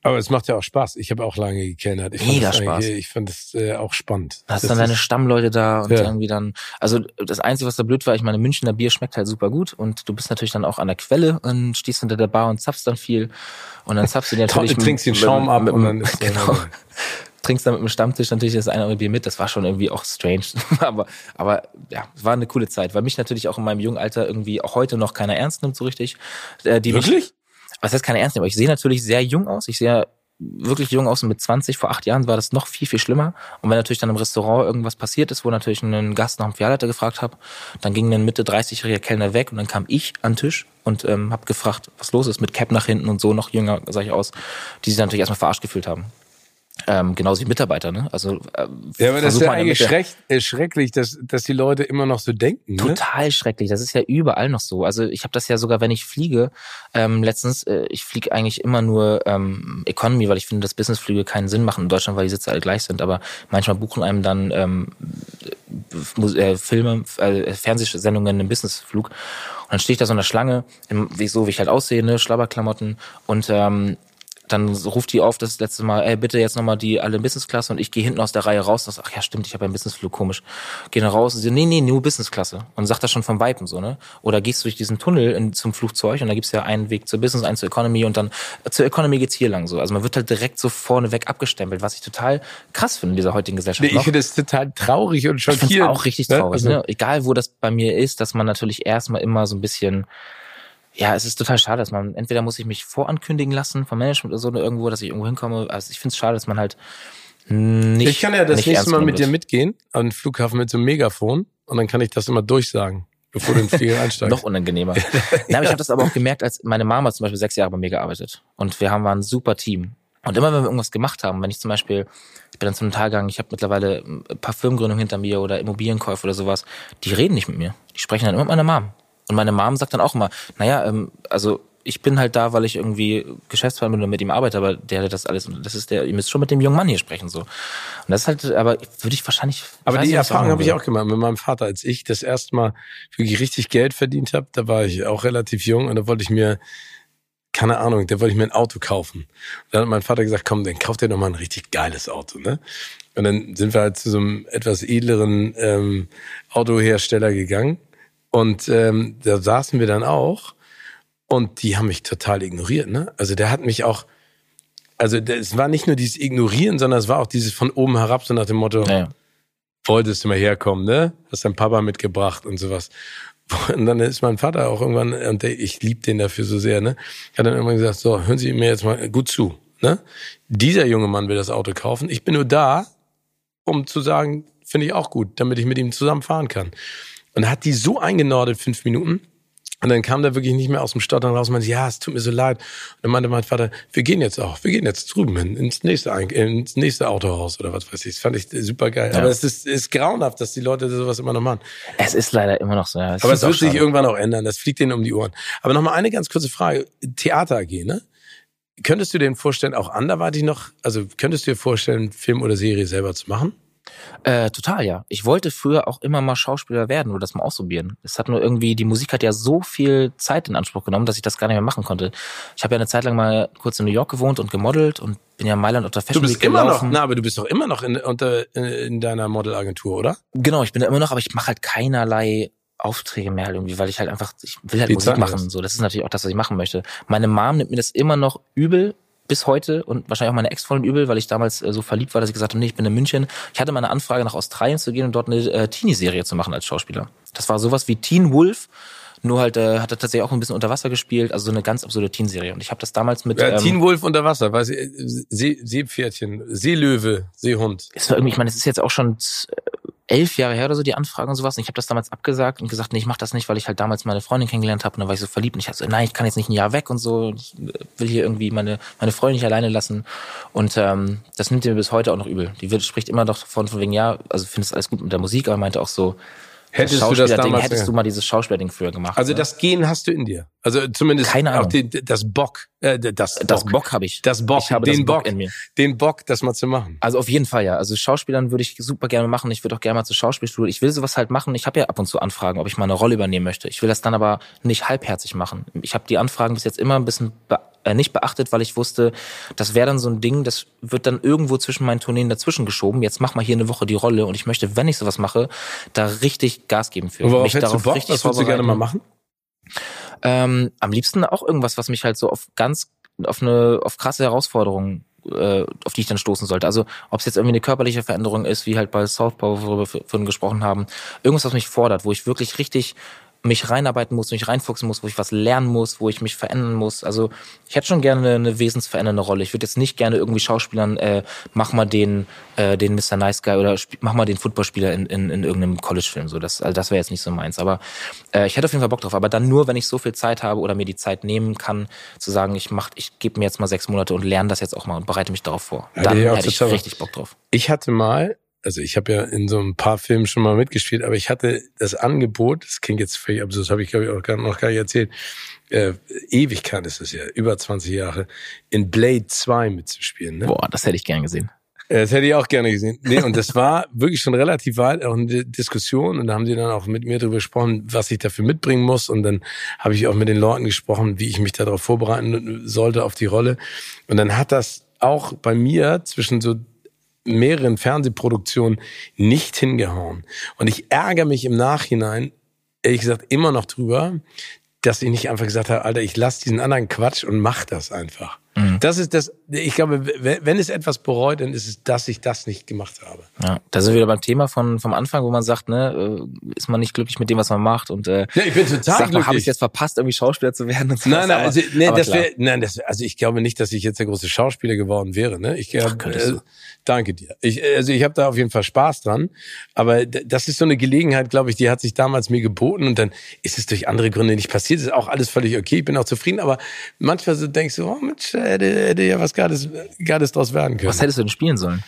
Aber es macht ja auch Spaß. Ich habe auch lange gekellnert. Ich Mega Spaß. Ich fand es äh, auch spannend. Hast dann deine Stammleute da und ja. irgendwie dann. Also das Einzige, was da blöd war, ich meine, Münchner Bier schmeckt halt super gut und du bist natürlich dann auch an der Quelle und stehst hinter der Bar und zapfst dann viel. Und dann zapfst du dir natürlich. du trinkst den Schaum ab und dann ist genau. trinkst dann mit dem Stammtisch natürlich das eine oder andere Bier mit. Das war schon irgendwie auch strange. aber, aber ja, es war eine coole Zeit, weil mich natürlich auch in meinem jungen Alter irgendwie auch heute noch keiner ernst nimmt so richtig. Äh, die Wirklich? Mich, was heißt keine ernst nehmen? Aber ich sehe natürlich sehr jung aus. Ich sehe wirklich jung aus und mit 20, vor acht Jahren war das noch viel, viel schlimmer. Und wenn natürlich dann im Restaurant irgendwas passiert ist, wo natürlich ein Gast nach dem Filialleiter gefragt hat, dann ging ein Mitte 30-jähriger Kellner weg und dann kam ich an den Tisch und ähm, habe gefragt, was los ist mit Cap nach hinten und so, noch jünger, sag ich aus, die sich natürlich erstmal verarscht gefühlt haben. Ähm, genauso wie Mitarbeiter, ne? Also äh, ja, aber das ist ja eigentlich schreck, äh, schrecklich, dass, dass die Leute immer noch so denken. Ne? Total schrecklich. Das ist ja überall noch so. Also ich habe das ja sogar, wenn ich fliege, ähm, letztens, äh, ich fliege eigentlich immer nur ähm, Economy, weil ich finde, dass Businessflüge keinen Sinn machen in Deutschland, weil die Sitze alle gleich sind. Aber manchmal buchen einem dann ähm, äh, Filme, äh, Fernsehsendungen im Businessflug. Und dann stehe ich da so in der Schlange, im, wie, so wie ich halt aussehe, ne, Schlabberklamotten und ähm, dann ruft die auf das letzte Mal, ey, bitte jetzt nochmal die alle Business-Klasse und ich gehe hinten aus der Reihe raus. Das, ach ja, stimmt, ich habe einen Businessflug, komisch. Geh dann raus und sie, nee, nee, nur Business-Klasse. Und sagt das schon vom Vipen so, ne? Oder gehst du durch diesen Tunnel in, zum Flugzeug und da gibt's ja einen Weg zur Business, einen zur Economy und dann äh, zur Economy geht's hier lang so. Also man wird halt direkt so vorneweg abgestempelt, was ich total krass finde in dieser heutigen Gesellschaft. Nee, ich finde es total traurig und schockierend. Ich auch richtig ne? traurig, ne? Also, ne? Egal wo das bei mir ist, dass man natürlich erstmal immer so ein bisschen ja, es ist total schade, dass man, entweder muss ich mich vorankündigen lassen vom Management oder so oder irgendwo, dass ich irgendwo hinkomme. Also ich finde es schade, dass man halt nicht. Ich kann ja das nächste Mal mit dir mitgehen an den Flughafen mit so einem Megafon und dann kann ich das immer durchsagen, bevor du in den Flieger einsteigst. Noch unangenehmer. Aber ich habe das aber auch gemerkt, als meine Mama zum Beispiel sechs Jahre bei mir gearbeitet und wir haben waren ein super Team. Und immer wenn wir irgendwas gemacht haben, wenn ich zum Beispiel, ich bin dann zum Taggang, ich habe mittlerweile ein paar Firmengründungen hinter mir oder Immobilienkäufe oder sowas, die reden nicht mit mir. Die sprechen dann immer mit meiner Mom. Und meine Mom sagt dann auch immer, naja, ähm, also ich bin halt da, weil ich irgendwie Geschäftsführer bin und mit ihm arbeite, aber der hat das alles, das ist der, ihr müsst schon mit dem jungen Mann hier sprechen, so. Und das ist halt, aber würde ich wahrscheinlich. Aber die Erfahrung habe ich auch gemacht mit meinem Vater, als ich das erste Mal wirklich richtig Geld verdient habe, da war ich auch relativ jung und da wollte ich mir, keine Ahnung, da wollte ich mir ein Auto kaufen. Und dann hat mein Vater gesagt, komm, dann kauf dir doch mal ein richtig geiles Auto, ne? Und dann sind wir halt zu so einem etwas edleren ähm, Autohersteller gegangen und ähm, da saßen wir dann auch und die haben mich total ignoriert. Ne? Also der hat mich auch, also es war nicht nur dieses Ignorieren, sondern es war auch dieses von oben herab, so nach dem Motto, ja. wolltest du mal herkommen, ne? Hast dein Papa mitgebracht und sowas. Und dann ist mein Vater auch irgendwann, und der, ich liebe den dafür so sehr, ne? Hat dann irgendwann gesagt, so, hören Sie mir jetzt mal gut zu, ne? Dieser junge Mann will das Auto kaufen. Ich bin nur da, um zu sagen, finde ich auch gut, damit ich mit ihm zusammen fahren kann. Und hat die so eingenordet, fünf Minuten. Und dann kam der wirklich nicht mehr aus dem Stottern raus und meinte, ja, es tut mir so leid. Und dann meinte mein Vater, wir gehen jetzt auch, wir gehen jetzt drüben hin, ins nächste, ins nächste Autohaus oder was weiß ich. Das fand ich super geil. Ja. Aber es ist, ist grauenhaft, dass die Leute sowas immer noch machen. Es ist leider immer noch so. Ja. Aber es wird sich irgendwann auch ändern. Das fliegt denen um die Ohren. Aber nochmal eine ganz kurze Frage. Theater AG, ne? Könntest du dir vorstellen, auch anderweitig noch, also könntest du dir vorstellen, Film oder Serie selber zu machen? Äh, total, ja. Ich wollte früher auch immer mal Schauspieler werden oder das mal ausprobieren. Es hat nur irgendwie, die Musik hat ja so viel Zeit in Anspruch genommen, dass ich das gar nicht mehr machen konnte. Ich habe ja eine Zeit lang mal kurz in New York gewohnt und gemodelt und bin ja in Mailand unter Fashion Du bist immer gelaufen. noch, na, aber du bist doch immer noch in, unter, in deiner Modelagentur, oder? Genau, ich bin da immer noch, aber ich mache halt keinerlei Aufträge mehr irgendwie, weil ich halt einfach, ich will halt die Musik machen. So, das ist natürlich auch das, was ich machen möchte. Meine Mom nimmt mir das immer noch übel, bis heute und wahrscheinlich auch meine Ex-Freundin übel, weil ich damals äh, so verliebt war, dass ich gesagt habe, nee, ich bin in München. Ich hatte mal eine Anfrage nach Australien zu gehen und dort eine äh, Teenie-Serie zu machen als Schauspieler. Das war sowas wie Teen Wolf, nur halt äh, hat er tatsächlich auch ein bisschen unter Wasser gespielt, also so eine ganz absurde Teen-Serie. Und ich habe das damals mit Ja, ähm, Teen Wolf unter Wasser, weiß ich, äh, See, Seepferdchen, Seelöwe, Seehund. es war irgendwie, ich meine, es ist jetzt auch schon äh, elf Jahre her oder so, die Anfrage und sowas. Und ich habe das damals abgesagt und gesagt, nee, ich mach das nicht, weil ich halt damals meine Freundin kennengelernt habe und dann war ich so verliebt und ich so, nein, ich kann jetzt nicht ein Jahr weg und so. Ich äh, will hier irgendwie meine, meine Freundin nicht alleine lassen. Und ähm, das nimmt mir bis heute auch noch übel. Die wird, spricht immer doch von, von wegen, ja, also findest alles gut mit der Musik, aber meinte auch so, Hättest du das damals hättest du mal dieses Schauspielerding früher gemacht. Also ne? das Gen hast du in dir. Also zumindest Keine auch Ahnung. den, das Bock, äh, das, das Bock, Bock habe ich. das Bock, ich habe den das Bock Bock, in mir. den Bock, das mal zu machen. Also auf jeden Fall ja. Also Schauspielern würde ich super gerne machen. Ich würde auch gerne mal zur Schauspielschule. Ich will sowas halt machen. Ich habe ja ab und zu Anfragen, ob ich mal eine Rolle übernehmen möchte. Ich will das dann aber nicht halbherzig machen. Ich habe die Anfragen bis jetzt immer ein bisschen äh, nicht beachtet, weil ich wusste, das wäre dann so ein Ding, das wird dann irgendwo zwischen meinen Tourneen dazwischen geschoben. Jetzt mach mal hier eine Woche die Rolle und ich möchte, wenn ich sowas mache, da richtig Gas geben für. Worauf Mich hättest du darauf Bock? richtig Was würdest du gerne mal machen? Ähm, am liebsten auch irgendwas, was mich halt so auf ganz, auf eine, auf krasse Herausforderungen, äh, auf die ich dann stoßen sollte. Also ob es jetzt irgendwie eine körperliche Veränderung ist, wie halt bei Southpaw, worüber wir vorhin gesprochen haben, irgendwas, was mich fordert, wo ich wirklich richtig mich reinarbeiten muss, mich reinfuchsen muss, wo ich was lernen muss, wo ich mich verändern muss. Also ich hätte schon gerne eine wesensverändernde Rolle. Ich würde jetzt nicht gerne irgendwie Schauspielern, äh, mach mal den, äh, den Mr. Nice Guy oder mach mal den Footballspieler in, in, in irgendeinem College-Film. So, das, also das wäre jetzt nicht so meins. Aber äh, ich hätte auf jeden Fall Bock drauf. Aber dann nur, wenn ich so viel Zeit habe oder mir die Zeit nehmen kann, zu sagen, ich mach, ich gebe mir jetzt mal sechs Monate und lerne das jetzt auch mal und bereite mich darauf vor. Ja, dann hätte ich richtig Bock drauf. Ich hatte mal, also ich habe ja in so ein paar Filmen schon mal mitgespielt, aber ich hatte das Angebot, das klingt jetzt völlig absurd, das habe ich glaube ich auch gar, noch gar nicht erzählt, äh, Ewigkeit ist es ja, über 20 Jahre, in Blade 2 mitzuspielen. Ne? Boah, das hätte ich gern gesehen. Äh, Das hätte ich auch gerne gesehen. Nee, und das war wirklich schon relativ weit, auch eine Diskussion. Und da haben sie dann auch mit mir darüber gesprochen, was ich dafür mitbringen muss. Und dann habe ich auch mit den Leuten gesprochen, wie ich mich darauf vorbereiten sollte auf die Rolle. Und dann hat das auch bei mir zwischen so mehreren Fernsehproduktionen nicht hingehauen. Und ich ärgere mich im Nachhinein, ehrlich gesagt, immer noch drüber, dass ich nicht einfach gesagt habe, Alter, ich lasse diesen anderen Quatsch und mach das einfach. Das ist das, ich glaube, wenn es etwas bereut, dann ist es, dass ich das nicht gemacht habe. Ja, da sind wir wieder beim Thema von vom Anfang, wo man sagt, ne, äh, ist man nicht glücklich mit dem, was man macht und äh, Ja, ich bin total sagt man, habe glücklich. ich jetzt verpasst, irgendwie Schauspieler zu werden und so. Nein, nein, also, nee, das wär, nein, das, also ich glaube nicht, dass ich jetzt der große Schauspieler geworden wäre. Ne? Ich könntest du. äh, danke dir. Ich, also ich habe da auf jeden Fall Spaß dran, aber das ist so eine Gelegenheit, glaube ich, die hat sich damals mir geboten und dann ist es durch andere Gründe nicht passiert. Ist auch alles völlig okay. Ich bin auch zufrieden, aber manchmal so denkst du, oh Mensch, hätte, hätte ja was Geiles, Geiles draus werden können. was hättest du denn spielen sollen?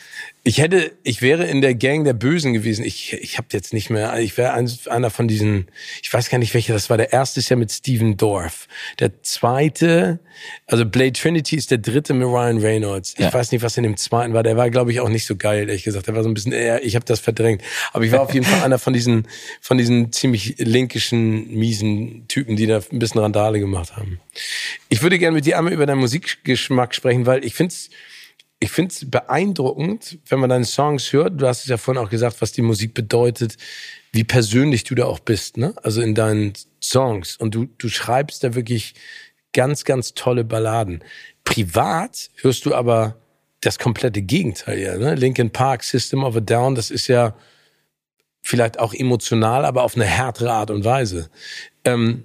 Ich hätte, ich wäre in der Gang der Bösen gewesen. Ich, ich habe jetzt nicht mehr, ich wäre ein, einer von diesen, ich weiß gar nicht welcher das war. Der erste ist ja mit Steven Dorff. Der zweite, also Blade Trinity ist der dritte mit Ryan Reynolds. Ich Ja. weiß nicht, was in dem zweiten war. Der war, glaube ich, auch nicht so geil, ehrlich gesagt. Der war so ein bisschen, eher, ich habe das verdrängt. Aber ich war auf jeden Fall einer von diesen, von diesen ziemlich linkischen, miesen Typen, die da ein bisschen Randale gemacht haben. Ich würde gerne mit dir einmal über deinen Musikgeschmack sprechen, weil ich finde ich finde es beeindruckend, wenn man deine Songs hört. Du hast es ja vorhin auch gesagt, was die Musik bedeutet, wie persönlich du da auch bist, ne? Also in deinen Songs. Und du, du schreibst da wirklich ganz, ganz tolle Balladen. Privat hörst du aber das komplette Gegenteil, ja, ne? Linkin Park, System of a Down, das ist ja vielleicht auch emotional, aber auf eine härtere Art und Weise. Ähm,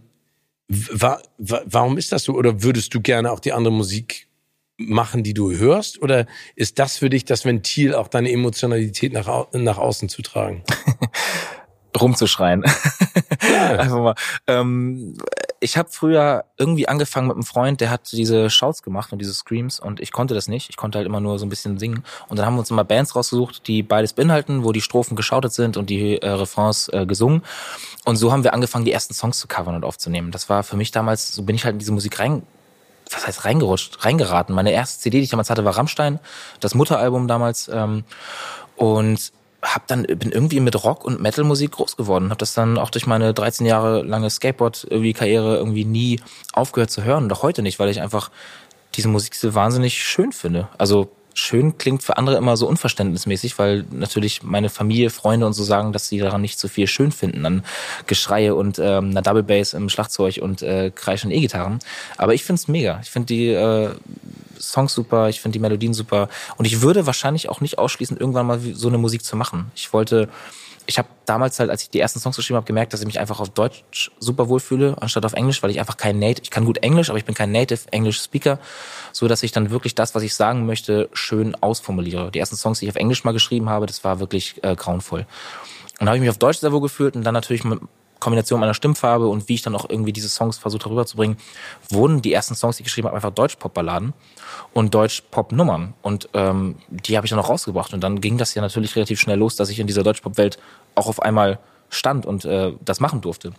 wa, wa, warum ist das so? Oder würdest du gerne auch die andere Musik machen, die du hörst? Oder ist das für dich das Ventil, auch deine Emotionalität nach, au- nach außen zu tragen? rumzuschreien. Einfach mal. Ähm, ich habe früher irgendwie angefangen mit einem Freund, der hat diese Shouts gemacht und diese Screams und ich konnte das nicht. Ich konnte halt immer nur so ein bisschen singen. Und dann haben wir uns immer Bands rausgesucht, die beides beinhalten, wo die Strophen geschautet sind und die äh, Refrains äh, gesungen. Und so haben wir angefangen, die ersten Songs zu covern und aufzunehmen. Das war für mich damals, so bin ich halt in diese Musik rein was heißt reingerutscht, reingeraten. Meine erste CD, die ich damals hatte, war Rammstein, das Mutteralbum damals. Ähm, und hab dann bin irgendwie mit Rock und Metal-Musik groß geworden. Hab das dann auch durch meine 13 Jahre lange Skateboard-Karriere irgendwie nie aufgehört zu hören. Auch heute nicht, weil ich einfach diese Musikstil wahnsinnig schön finde. Also schön klingt für andere immer so unverständnismäßig, weil natürlich meine Familie, Freunde und so sagen, dass sie daran nicht so viel schön finden an Geschreie und ähm, einer Double Bass im Schlagzeug und äh, kreischenden E-Gitarren. Aber ich find's mega. Ich finde die äh, Songs super, ich finde die Melodien super und ich würde wahrscheinlich auch nicht ausschließen, irgendwann mal so eine Musik zu machen. Ich wollte ich habe damals halt, als ich die ersten Songs geschrieben habe, gemerkt, dass ich mich einfach auf Deutsch super wohlfühle, anstatt auf Englisch, weil ich einfach kein Native, ich kann gut Englisch, aber ich bin kein Native English Speaker, so dass ich dann wirklich das, was ich sagen möchte, schön ausformuliere. Die ersten Songs, die ich auf Englisch mal geschrieben habe, das war wirklich äh, grauenvoll. Und da habe ich mich auf Deutsch sehr wohl gefühlt und dann natürlich mit Kombination meiner Stimmfarbe und wie ich dann auch irgendwie diese Songs versucht rüberzubringen, wurden die ersten Songs, die ich geschrieben habe, einfach Deutsch-Pop-Balladen und Deutsch-Pop-Nummern. Und ähm, die habe ich dann auch rausgebracht. Und dann ging das ja natürlich relativ schnell los, dass ich in dieser Deutsch-Pop-Welt auch auf einmal stand und äh, das machen durfte.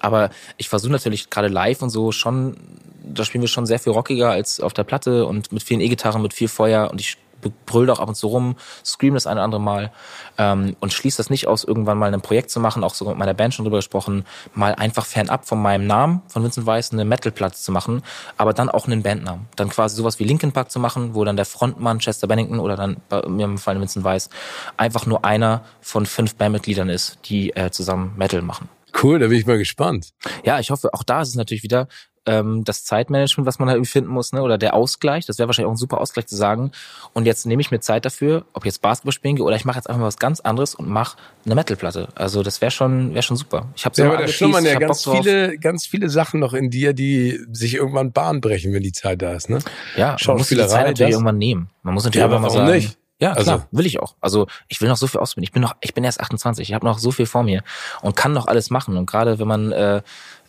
Aber ich versuche natürlich gerade live und so schon, da spielen wir schon sehr viel rockiger als auf der Platte und mit vielen E-Gitarren, mit viel Feuer und ich brüllt auch ab und zu rum, scream das eine oder andere Mal ähm, und schließt das nicht aus, irgendwann mal ein Projekt zu machen, auch so mit meiner Band schon drüber gesprochen, mal einfach fernab von meinem Namen, von Vincent Weiss, eine Metal-Platte zu machen, aber dann auch einen Bandnamen. Dann quasi sowas wie Linkin Park zu machen, wo dann der Frontmann Chester Bennington oder dann bei mir im Fall Vincent Weiss einfach nur einer von fünf Bandmitgliedern ist, die äh, zusammen Metal machen. Cool, da bin ich mal gespannt. Ja, ich hoffe, auch da ist es natürlich wieder ähm, das Zeitmanagement, was man halt irgendwie finden muss, ne? oder der Ausgleich. Das wäre wahrscheinlich auch ein super Ausgleich zu sagen. Und jetzt nehme ich mir Zeit dafür, ob ich jetzt Basketball spielen gehe oder ich mache jetzt einfach mal was ganz anderes und mache eine Metalplatte. Also das wäre schon, wäre schon super. Ich habe ja, aber da schlummern ja ganz viele, ganz viele Sachen noch in dir, die sich irgendwann Bahn brechen, wenn die Zeit da ist. Ne? Ja, man muss die Zeit natürlich irgendwann nehmen. Man muss natürlich ja, irgendwann mal sagen. Nicht? Ja, klar, also, will ich auch. Also ich will noch so viel ausprobieren. Ich bin noch, ich bin erst 28, ich habe noch so viel vor mir und kann noch alles machen. Und gerade wenn man äh,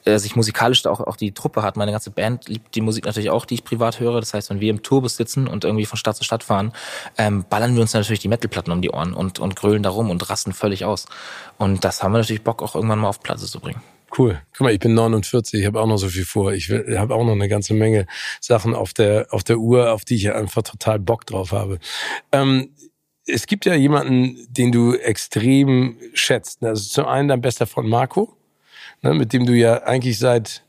äh, sich musikalisch auch, auch die Truppe hat. Meine ganze Band liebt die Musik natürlich auch, die ich privat höre. Das heißt, wenn wir im Tourbus sitzen und irgendwie von Stadt zu Stadt fahren, ähm, ballern wir uns natürlich die Metalplatten um die Ohren und, und grölen da rum und rasten völlig aus. Und das haben wir natürlich Bock, auch irgendwann mal auf Platte zu bringen. Cool. Guck mal, ich bin 49, ich habe auch noch so viel vor. Ich habe auch noch eine ganze Menge Sachen auf der auf der Uhr, auf die ich einfach total Bock drauf habe. Ähm, es gibt ja jemanden, den du extrem schätzt. Also zum einen dein bester Freund Marco ne, mit dem du ja eigentlich seit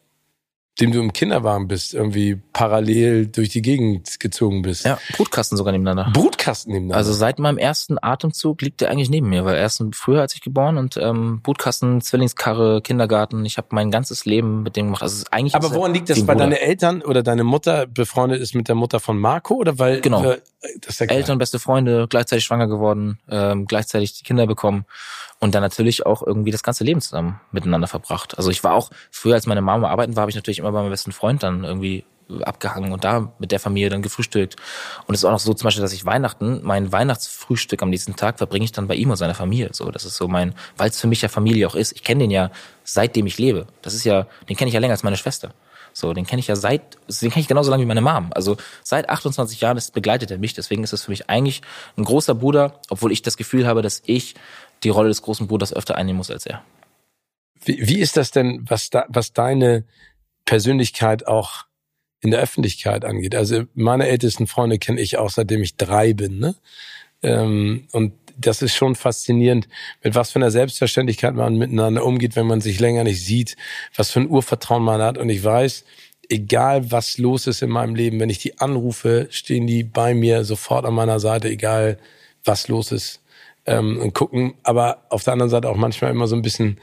dem du im Kinderwagen bist, irgendwie parallel durch die Gegend gezogen bist. Ja, Brutkasten sogar nebeneinander. Brutkasten nebeneinander. Also seit meinem ersten Atemzug liegt er eigentlich neben mir, weil er ist früher als ich geboren und ähm, Brutkasten, Zwillingskarre, Kindergarten. Ich habe mein ganzes Leben mit dem gemacht. Also eigentlich Aber woran liegt das? Weil deine Eltern oder deine Mutter befreundet ist mit der Mutter von Marco oder weil genau. Ja Eltern, beste Freunde, gleichzeitig schwanger geworden, ähm, gleichzeitig die Kinder bekommen und dann natürlich auch irgendwie das ganze Leben zusammen miteinander verbracht. Also ich war auch, früher als meine Mama arbeiten war, habe ich natürlich immer bei meinem besten Freund dann irgendwie abgehangen und da mit der Familie dann gefrühstückt. Und es ist auch noch so zum Beispiel, dass ich Weihnachten, mein Weihnachtsfrühstück am nächsten Tag verbringe ich dann bei ihm und seiner Familie. So, das ist so mein, weil es für mich ja Familie auch ist. Ich kenne den ja seitdem ich lebe. Das ist ja, den kenne ich ja länger als meine Schwester. So, den kenne ich ja seit, den kenne ich genauso lange wie meine Mom. Also seit 28 Jahren ist, begleitet er mich. Deswegen ist es für mich eigentlich ein großer Bruder, obwohl ich das Gefühl habe, dass ich die Rolle des großen Bruders öfter einnehmen muss als er. Wie, wie ist das denn, was, da, was deine Persönlichkeit auch in der Öffentlichkeit angeht? Also meine ältesten Freunde kenne ich auch seitdem ich drei bin. Ne? Ähm, und das ist schon faszinierend, mit was für einer Selbstverständlichkeit man miteinander umgeht, wenn man sich länger nicht sieht, was für ein Urvertrauen man hat. Und ich weiß, egal was los ist in meinem Leben, wenn ich die anrufe, stehen die bei mir sofort an meiner Seite, egal was los ist ähm, und gucken, aber auf der anderen Seite auch manchmal immer so ein bisschen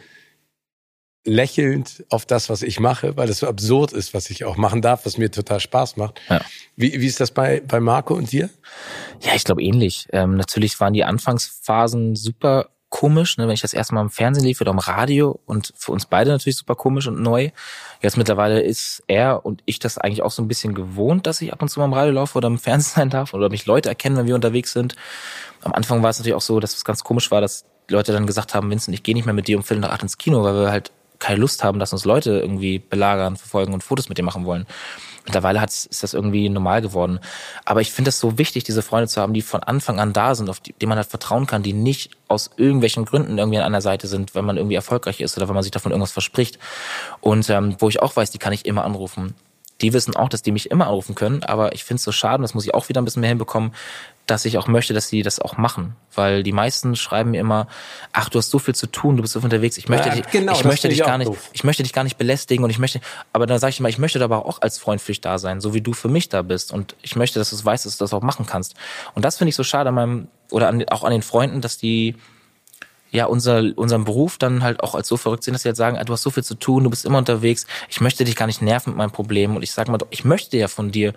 lächelnd auf das, was ich mache, weil es so absurd ist, was ich auch machen darf, was mir total Spaß macht. Ja. Wie, wie ist das bei, bei Marco und dir? Ja, ich glaube ähnlich. Ähm, natürlich waren die Anfangsphasen super komisch, ne, wenn ich das erste Mal im Fernsehen lief oder im Radio und für uns beide natürlich super komisch und neu. Jetzt mittlerweile ist er und ich das eigentlich auch so ein bisschen gewohnt, dass ich ab und zu mal im Radio laufe oder im Fernsehen sein darf oder mich Leute erkennen, wenn wir unterwegs sind. Am Anfang war es natürlich auch so, dass es ganz komisch war, dass Leute dann gesagt haben, Vincent, ich gehe nicht mehr mit dir um Viertel nach acht ins Kino, weil wir halt keine Lust haben, dass uns Leute irgendwie belagern, verfolgen und Fotos mit dir machen wollen. Mittlerweile hat's, ist das irgendwie normal geworden. Aber ich finde es so wichtig, diese Freunde zu haben, die von Anfang an da sind, auf die, denen man halt vertrauen kann, die nicht aus irgendwelchen Gründen irgendwie an einer Seite sind, wenn man irgendwie erfolgreich ist oder wenn man sich davon irgendwas verspricht. Und ähm, wo ich auch weiß, die kann ich immer anrufen die wissen auch, dass die mich immer anrufen können, aber ich finde es so schade, das muss ich auch wieder ein bisschen mehr hinbekommen, dass ich auch möchte, dass sie das auch machen. Weil die meisten schreiben mir immer, ach, du hast so viel zu tun, du bist so unterwegs, ich möchte, ja, dich, genau, ich möchte dich gar nicht, doof. ich möchte dich gar nicht belästigen und ich möchte, aber dann sage ich immer, ich möchte aber auch als Freund für dich da sein, so wie du für mich da bist. Und ich möchte, dass du weißt, dass du das auch machen kannst. Und das finde ich so schade an meinem, oder an, auch an den Freunden, dass die, ja, unser, unseren Beruf dann halt auch als so verrückt sehen, dass sie halt sagen, ah, du hast so viel zu tun, du bist immer unterwegs, ich möchte dich gar nicht nerven mit meinem Problem und ich sage mal, ich möchte ja von dir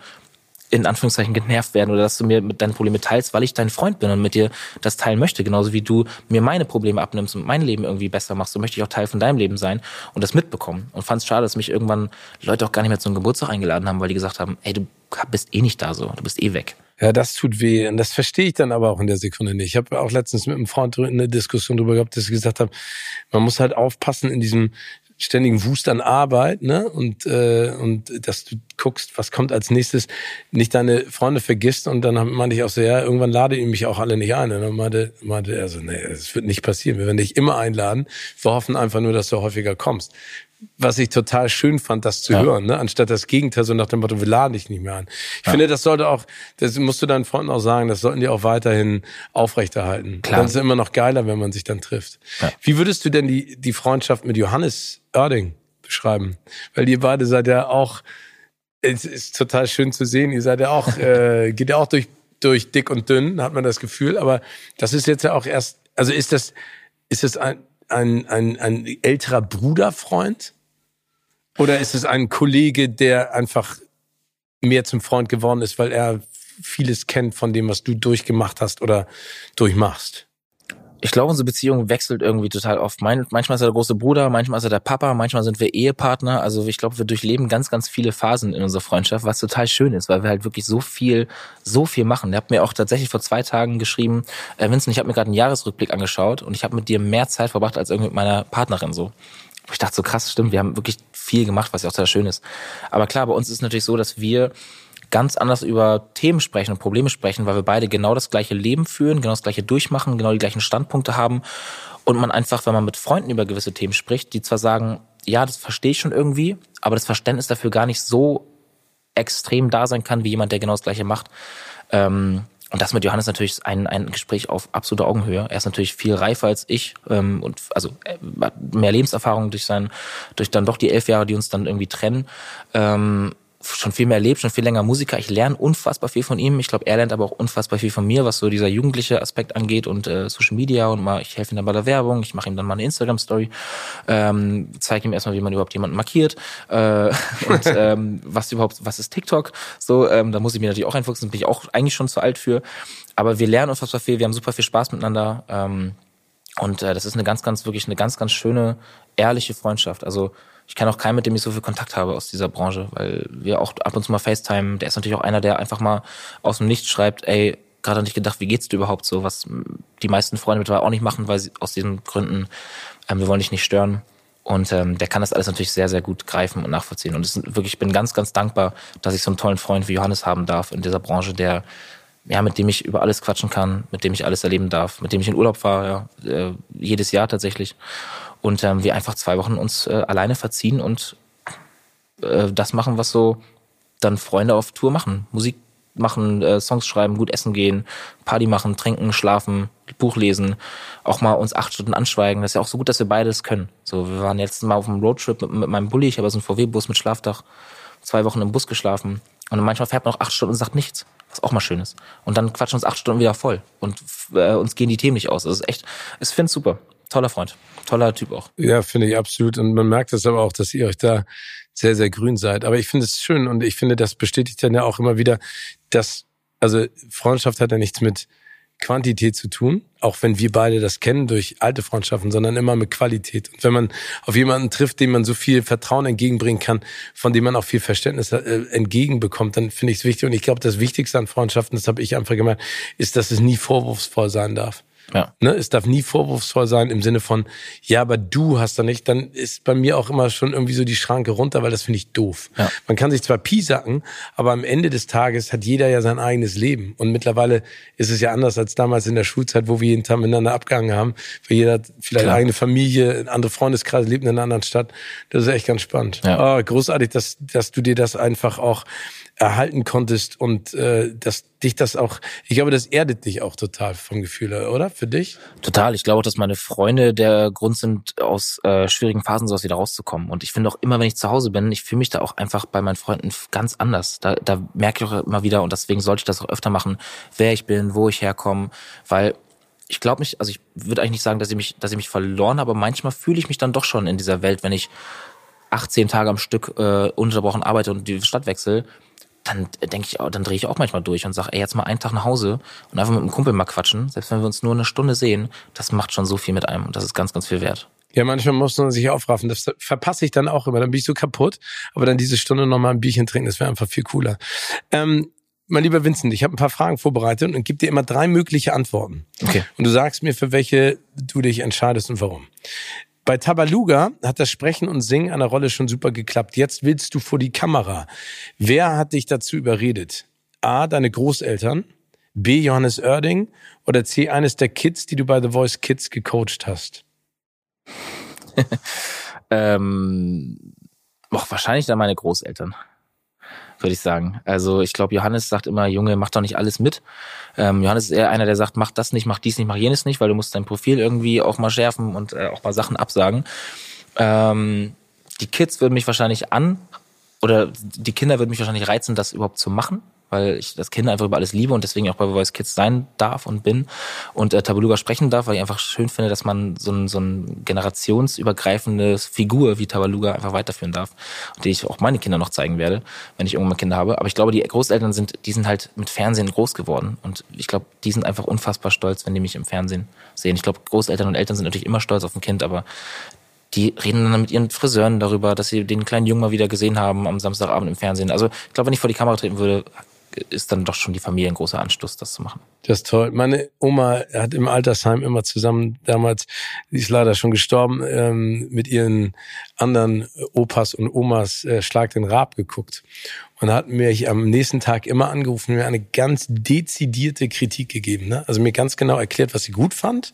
in Anführungszeichen genervt werden oder dass du mir mit deinen Probleme teilst, weil ich dein Freund bin und mit dir das teilen möchte. Genauso wie du mir meine Probleme abnimmst und mein Leben irgendwie besser machst, so möchte ich auch Teil von deinem Leben sein und das mitbekommen. Und fand es schade, dass mich irgendwann Leute auch gar nicht mehr zu einem Geburtstag eingeladen haben, weil die gesagt haben, ey, du bist eh nicht da so, du bist eh weg. Ja, das tut weh. Und das verstehe ich dann aber auch in der Sekunde nicht. Ich habe auch letztens mit einem Freund eine Diskussion darüber gehabt, dass ich gesagt habe, man muss halt aufpassen in diesem ständigen Wust an Arbeit, ne? Und, äh, und dass du guckst, was kommt als nächstes, nicht deine Freunde vergisst und dann meinte ich auch so, ja, irgendwann lade ich mich auch alle nicht ein. Und dann meinte, meinte er so, nee, das wird nicht passieren. Wir werden dich immer einladen. Wir hoffen einfach nur, dass du häufiger kommst was ich total schön fand, das zu ja. hören, ne? anstatt das Gegenteil, so nach dem Motto, wir laden dich nicht mehr an. Ich ja. finde, das sollte auch, das musst du deinen Freunden auch sagen, das sollten die auch weiterhin aufrechterhalten. Klar. Dann ist es immer noch geiler, wenn man sich dann trifft. Ja. Wie würdest du denn die, die Freundschaft mit Johannes Oerding beschreiben? Weil ihr beide seid ja auch, es ist total schön zu sehen, ihr seid ja auch, äh, geht ja auch durch, durch dick und dünn, hat man das Gefühl, aber das ist jetzt ja auch erst, also ist das, ist das ein, ein, ein, ein älterer Bruderfreund? Oder ist es ein Kollege, der einfach mehr zum Freund geworden ist, weil er vieles kennt von dem, was du durchgemacht hast oder durchmachst? Ich glaube, unsere Beziehung wechselt irgendwie total oft. manchmal ist er der große Bruder, manchmal ist er der Papa, manchmal sind wir Ehepartner. Also ich glaube, wir durchleben ganz, ganz viele Phasen in unserer Freundschaft, was total schön ist, weil wir halt wirklich so viel, so viel machen. Der hat mir auch tatsächlich vor zwei Tagen geschrieben, äh, Vincent, ich habe mir gerade einen Jahresrückblick angeschaut und ich habe mit dir mehr Zeit verbracht als irgendwie mit meiner Partnerin so. Ich dachte so krass, stimmt, wir haben wirklich viel gemacht, was ja auch total schön ist. Aber klar, bei uns ist es natürlich so, dass wir ganz anders über Themen sprechen und Probleme sprechen, weil wir beide genau das gleiche Leben führen, genau das gleiche durchmachen, genau die gleichen Standpunkte haben und man einfach, wenn man mit Freunden über gewisse Themen spricht, die zwar sagen, ja, das verstehe ich schon irgendwie, aber das Verständnis dafür gar nicht so extrem da sein kann, wie jemand, der genau das gleiche macht. Ähm, und das mit Johannes natürlich ein, ein Gespräch auf absoluter Augenhöhe. Er ist natürlich viel reifer als ich ähm, und also hat mehr Lebenserfahrung durch sein, durch dann doch die elf Jahre, die uns dann irgendwie trennen. Ähm, schon viel mehr erlebt, schon viel länger Musiker. Ich lerne unfassbar viel von ihm. Ich glaube, er lernt aber auch unfassbar viel von mir, was so dieser jugendliche Aspekt angeht und äh, Social Media und mal, ich helfe ihm dann bei der Werbung, ich mache ihm dann mal eine Instagram-Story, ähm, zeige ihm erstmal, wie man überhaupt jemanden markiert äh, und ähm, was überhaupt, was ist TikTok? So, ähm, da muss ich mir natürlich auch einfuchsen, bin ich auch eigentlich schon zu alt für. Aber wir lernen unfassbar viel, wir haben super viel Spaß miteinander. Ähm, und äh, das ist eine ganz, ganz, wirklich eine ganz, ganz schöne, ehrliche Freundschaft. Also ich kenne auch keinen, mit dem ich so viel Kontakt habe aus dieser Branche, weil wir auch ab und zu mal FaceTime. Der ist natürlich auch einer, der einfach mal aus dem Nichts schreibt, ey, gerade nicht gedacht, wie geht's dir überhaupt so, was die meisten Freunde mittlerweile auch nicht machen, weil sie aus diesen Gründen, ähm, wir wollen dich nicht stören. Und ähm, der kann das alles natürlich sehr, sehr gut greifen und nachvollziehen. Und es ist wirklich, ich bin ganz, ganz dankbar, dass ich so einen tollen Freund wie Johannes haben darf in dieser Branche, der ja, mit dem ich über alles quatschen kann, mit dem ich alles erleben darf, mit dem ich in Urlaub fahre, ja, äh, jedes Jahr tatsächlich und ähm, wir einfach zwei Wochen uns äh, alleine verziehen und äh, das machen, was so dann Freunde auf Tour machen. Musik machen, äh, Songs schreiben, gut essen gehen, Party machen, trinken, schlafen, Buch lesen, auch mal uns acht Stunden anschweigen. Das ist ja auch so gut, dass wir beides können. So, wir waren letztes Mal auf einem Roadtrip mit, mit meinem Bulli, ich habe so einen VW-Bus mit Schlafdach, zwei Wochen im Bus geschlafen. Und manchmal fährt man auch acht Stunden und sagt nichts, was auch mal schön ist. Und dann quatschen uns acht Stunden wieder voll und äh, uns gehen die Themen nicht aus. Das ist echt, ich finde es super toller Freund. Toller Typ auch. Ja, finde ich absolut. Und man merkt es aber auch, dass ihr euch da sehr, sehr grün seid. Aber ich finde es schön und ich finde, das bestätigt dann ja auch immer wieder, dass, also Freundschaft hat ja nichts mit Quantität zu tun, auch wenn wir beide das kennen durch alte Freundschaften, sondern immer mit Qualität. Und wenn man auf jemanden trifft, dem man so viel Vertrauen entgegenbringen kann, von dem man auch viel Verständnis äh, entgegenbekommt, dann finde ich es wichtig. Und ich glaube, das Wichtigste an Freundschaften, das habe ich einfach gemeint, ist, dass es nie vorwurfsvoll sein darf. Ja. Ne, es darf nie vorwurfsvoll sein im Sinne von, ja, aber du hast da nicht, dann ist bei mir auch immer schon irgendwie so die Schranke runter, weil das finde ich doof. Ja. Man kann sich zwar piesacken, aber am Ende des Tages hat jeder ja sein eigenes Leben. Und mittlerweile ist es ja anders als damals in der Schulzeit, wo wir jeden Tag miteinander abgehangen haben, weil jeder hat vielleicht Klar. eigene Familie, andere Freundeskreise, lebt in einer anderen Stadt. Das ist echt ganz spannend. Ja. Oh, großartig, dass, dass du dir das einfach auch erhalten konntest und äh, dass dich das auch, ich glaube, das erdet dich auch total vom Gefühl, oder? Für dich? Total. Ich glaube auch, dass meine Freunde der Grund sind, aus äh, schwierigen Phasen sowas wieder rauszukommen. Und ich finde auch immer, wenn ich zu Hause bin, ich fühle mich da auch einfach bei meinen Freunden ganz anders. Da, da merke ich auch immer wieder, und deswegen sollte ich das auch öfter machen, wer ich bin, wo ich herkomme, weil ich glaube mich, also ich würde eigentlich nicht sagen, dass ich mich, dass ich mich verloren habe, aber manchmal fühle ich mich dann doch schon in dieser Welt, wenn ich 18 Tage am Stück äh, unterbrochen arbeite und die Stadt wechsle dann denke ich, dann drehe ich auch manchmal durch und sage, ey, jetzt mal einen Tag nach Hause und einfach mit einem Kumpel mal quatschen. Selbst wenn wir uns nur eine Stunde sehen, das macht schon so viel mit einem und das ist ganz, ganz viel wert. Ja, manchmal muss man sich aufraffen. Das verpasse ich dann auch immer. Dann bin ich so kaputt. Aber dann diese Stunde nochmal ein Bierchen trinken, das wäre einfach viel cooler. Ähm, mein lieber Vincent, ich habe ein paar Fragen vorbereitet und gebe dir immer drei mögliche Antworten. Okay. Und du sagst mir, für welche du dich entscheidest und warum. Bei Tabaluga hat das Sprechen und Singen einer Rolle schon super geklappt. Jetzt willst du vor die Kamera. Wer hat dich dazu überredet? A, deine Großeltern, B, Johannes Oerding oder C, eines der Kids, die du bei The Voice Kids gecoacht hast? ähm, boah, wahrscheinlich dann meine Großeltern würde ich sagen. Also ich glaube, Johannes sagt immer, Junge, mach doch nicht alles mit. Ähm, Johannes ist eher einer, der sagt, mach das nicht, mach dies nicht, mach jenes nicht, weil du musst dein Profil irgendwie auch mal schärfen und äh, auch mal Sachen absagen. Ähm, die Kids würden mich wahrscheinlich an, oder die Kinder würden mich wahrscheinlich reizen, das überhaupt zu machen weil ich das Kind einfach über alles liebe und deswegen auch bei Voice Kids sein darf und bin und äh, Tabaluga sprechen darf, weil ich einfach schön finde, dass man so ein, so ein generationsübergreifendes Figur wie Tabaluga einfach weiterführen darf die ich auch meine Kinder noch zeigen werde, wenn ich irgendwann Kinder habe. Aber ich glaube, die Großeltern sind, die sind halt mit Fernsehen groß geworden und ich glaube, die sind einfach unfassbar stolz, wenn die mich im Fernsehen sehen. Ich glaube, Großeltern und Eltern sind natürlich immer stolz auf ein Kind, aber die reden dann mit ihren Friseuren darüber, dass sie den kleinen Jungen mal wieder gesehen haben am Samstagabend im Fernsehen. Also ich glaube, wenn ich vor die Kamera treten würde, ist dann doch schon die Familie ein großer Anstoß, das zu machen. Das ist toll. Meine Oma hat im Altersheim immer zusammen damals, die ist leider schon gestorben, ähm, mit ihren anderen Opas und Omas äh, Schlag den Rab geguckt und hat mir am nächsten Tag immer angerufen und mir eine ganz dezidierte Kritik gegeben. Ne? Also mir ganz genau erklärt, was sie gut fand,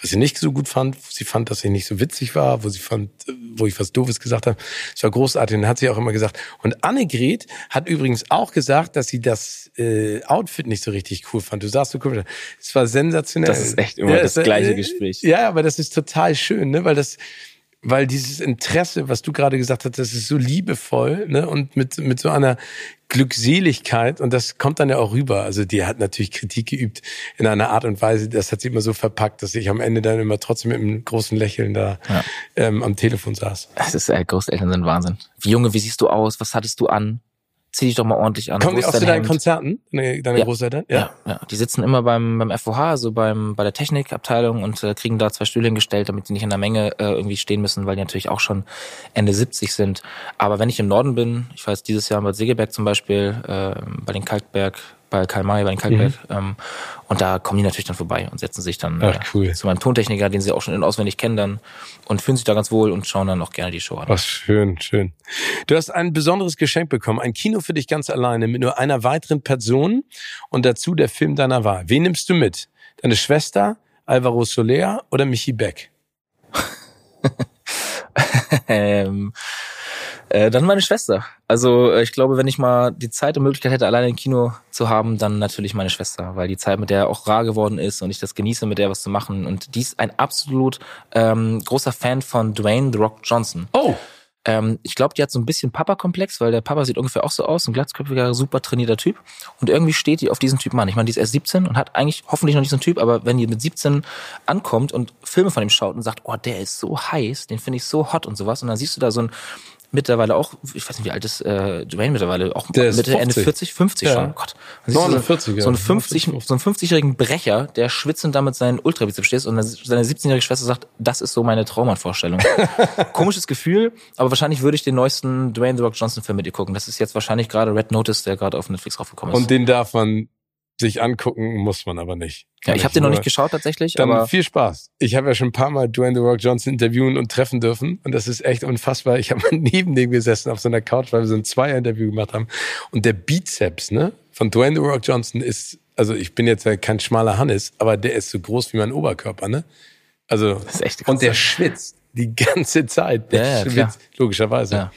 was sie nicht so gut fand, wo sie fand, dass ich nicht so witzig war, wo sie fand, wo ich was Doofes gesagt habe. Es war großartig. Und dann hat sie auch immer gesagt. Und Annegret hat übrigens auch gesagt, dass sie das äh, Outfit nicht so richtig cool fand. Du sagst so cool, es war sensationell. Das ist echt immer ja, das gleiche äh, Gespräch. Ja, aber das ist total schön, ne? weil das weil dieses Interesse, was du gerade gesagt hast, das ist so liebevoll ne? und mit, mit so einer Glückseligkeit und das kommt dann ja auch rüber. Also die hat natürlich Kritik geübt in einer Art und Weise, das hat sie immer so verpackt, dass ich am Ende dann immer trotzdem mit einem großen Lächeln da ja. ähm, am Telefon saß. Das ist, äh, Großeltern sind Wahnsinn. Wie Junge, wie siehst du aus? Was hattest du an? Zieh dich doch mal ordentlich an. Kommen die auch zu deinen Konzerten, deine, deine ja. Großeltern? Ja. ja. ja, Die sitzen immer beim, beim FOH, also beim, bei der Technikabteilung und äh, kriegen da zwei Stühle hingestellt, damit die nicht in der Menge äh, irgendwie stehen müssen, weil die natürlich auch schon Ende 70 sind. Aber wenn ich im Norden bin, ich weiß dieses Jahr in Bad Segeberg zum Beispiel, äh, bei den Kalkberg bei Karl May, bei den Kalkberg. Mhm. Ähm, und da kommen die natürlich dann vorbei und setzen sich dann Ach, cool. zu meinem Tontechniker, den sie auch schon in auswendig kennen dann und fühlen sich da ganz wohl und schauen dann auch gerne die Show an. Ach, schön, schön. Du hast ein besonderes Geschenk bekommen, ein Kino für dich ganz alleine mit nur einer weiteren Person und dazu der Film deiner Wahl. Wen nimmst du mit? Deine Schwester, Alvaro Soler oder Michi Beck? ähm, äh, dann meine Schwester. Also äh, ich glaube, wenn ich mal die Zeit und Möglichkeit hätte, alleine im Kino zu haben, dann natürlich meine Schwester, weil die Zeit mit der auch rar geworden ist und ich das genieße, mit der was zu machen. Und die ist ein absolut ähm, großer Fan von Dwayne The Rock Johnson. Oh. Ähm, ich glaube, die hat so ein bisschen Papa-Komplex, weil der Papa sieht ungefähr auch so aus, ein glatzköpfiger, super trainierter Typ. Und irgendwie steht die auf diesen Typ Mann. Ich meine, die ist erst 17 und hat eigentlich hoffentlich noch nicht so einen Typ, aber wenn die mit 17 ankommt und Filme von ihm schaut und sagt, oh, der ist so heiß, den finde ich so hot und sowas, und dann siehst du da so ein mittlerweile auch, ich weiß nicht, wie alt ist äh, Dwayne mittlerweile, auch der Mitte, Ende 40, 50 ja. schon. Oh Gott. 49, so, so, einen 50, so einen 50-jährigen Brecher, der schwitzend damit seinen Ultrabizeps steht und seine 17-jährige Schwester sagt, das ist so meine Traumannvorstellung. Komisches Gefühl, aber wahrscheinlich würde ich den neuesten Dwayne The Rock Johnson Film mit ihr gucken. Das ist jetzt wahrscheinlich gerade Red Notice, der gerade auf Netflix raufgekommen ist. Und den darf man sich angucken muss man aber nicht. Ja, ich habe den noch nicht geschaut tatsächlich. Dann aber viel Spaß. Ich habe ja schon ein paar Mal Dwayne The Rock Johnson interviewen und treffen dürfen und das ist echt unfassbar. Ich habe mal neben dem gesessen auf so einer Couch, weil wir so ein Zweier-Interview gemacht haben und der Bizeps ne, von Dwayne The Rock Johnson ist, also ich bin jetzt kein schmaler Hannes, aber der ist so groß wie mein Oberkörper, ne? Also das ist echt krass. und der schwitzt die ganze Zeit. Ja, ja, logischerweise. Ja.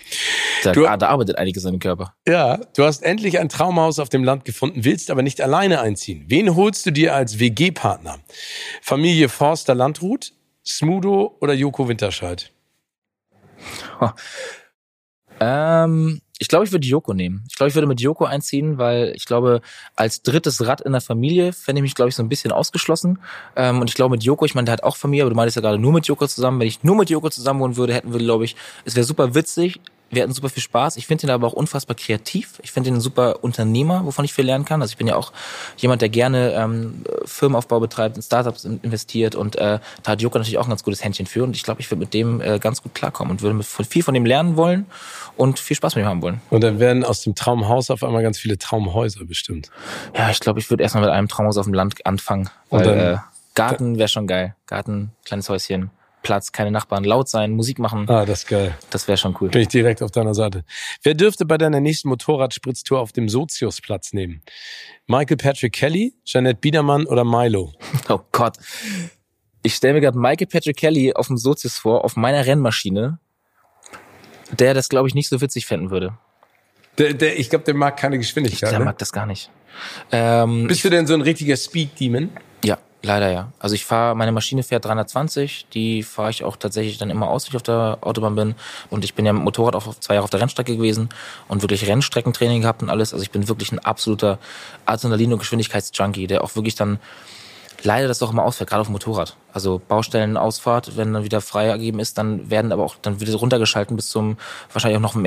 Da, du, da arbeitet einiges an dem Körper. Ja, du hast endlich ein Traumhaus auf dem Land gefunden, willst aber nicht alleine einziehen. Wen holst du dir als WG-Partner? Familie Forster Landrut, Smudo oder Joko Winterscheid? Ähm, ich glaube, ich würde Joko nehmen. Ich glaube, ich würde mit Joko einziehen, weil ich glaube, als drittes Rad in der Familie fände ich mich, glaube ich, so ein bisschen ausgeschlossen. Ähm, und ich glaube, mit Joko, ich meine, der hat auch Familie, aber du meintest ja gerade nur mit Joko zusammen. Wenn ich nur mit Joko zusammen wohnen würde, hätten wir, glaube ich, es wäre super witzig, Wir hatten super viel Spaß. Ich finde ihn aber auch unfassbar kreativ. Ich finde ihn ein super Unternehmer, wovon ich viel lernen kann. Also ich bin ja auch jemand, der gerne ähm, Firmenaufbau betreibt, in Startups investiert und äh, da hat Joko natürlich auch ein ganz gutes Händchen für und ich glaube, ich würde mit dem äh, ganz gut klarkommen und würde viel von ihm lernen wollen und viel Spaß mit ihm haben wollen. Und dann werden aus dem Traumhaus auf einmal ganz viele Traumhäuser bestimmt. Ja, ich glaube, ich würde erstmal mit einem Traumhaus auf dem Land anfangen. Weil, dann, äh, Garten wäre schon geil. Garten, kleines Häuschen. Platz, keine Nachbarn, laut sein, Musik machen. Ah, das ist geil. Das wäre schon cool. Bin ich direkt auf deiner Seite. Wer dürfte bei deiner nächsten Motorradspritztour auf dem Sozius Platz nehmen? Michael Patrick Kelly, Jeanette Biedermann oder Milo? Oh Gott. Ich stelle mir gerade Michael Patrick Kelly auf dem Sozius vor, auf meiner Rennmaschine, der das, glaube ich, nicht so witzig fänden würde. Der, der, ich glaube, der mag keine Geschwindigkeit. Der ne? mag das gar nicht. Ähm, Bist du denn so ein richtiger Speed-Demon? Leider ja. Also ich fahre, meine Maschine fährt 320, die fahre ich auch tatsächlich dann immer aus, wenn ich auf der Autobahn bin. Und ich bin ja mit Motorrad auch zwei Jahre auf der Rennstrecke gewesen und wirklich Rennstreckentraining gehabt und alles. Also ich bin wirklich ein absoluter Adrenalin- und Geschwindigkeitsjunkie, der auch wirklich dann leider das doch immer ausfällt, gerade auf dem Motorrad. Also Baustellenausfahrt, wenn dann wieder frei ergeben ist, dann werden aber auch dann wieder runtergeschalten bis zum, wahrscheinlich auch noch im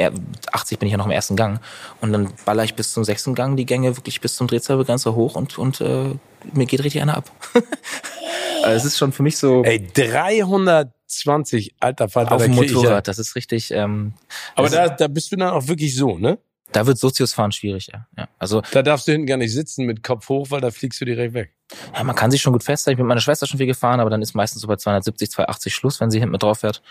80 bin ich ja noch im ersten Gang. Und dann baller ich bis zum sechsten Gang die Gänge wirklich bis zum Drehzahlbegrenzer hoch und, und äh, mir geht richtig einer ab. also es ist schon für mich so. Ey, 320, alter Vater. Auf dem Motorrad, ja. das ist richtig. Ähm, aber da, da bist du dann auch wirklich so, ne? Da wird Sozius fahren schwierig, ja. ja. Also da darfst du hinten gar nicht sitzen mit Kopf hoch, weil da fliegst du direkt weg. Ja, man kann sich schon gut festhalten. Ich bin mit meiner Schwester schon viel gefahren, aber dann ist meistens so bei 270, 280 Schluss, wenn sie hinten mit drauf fährt.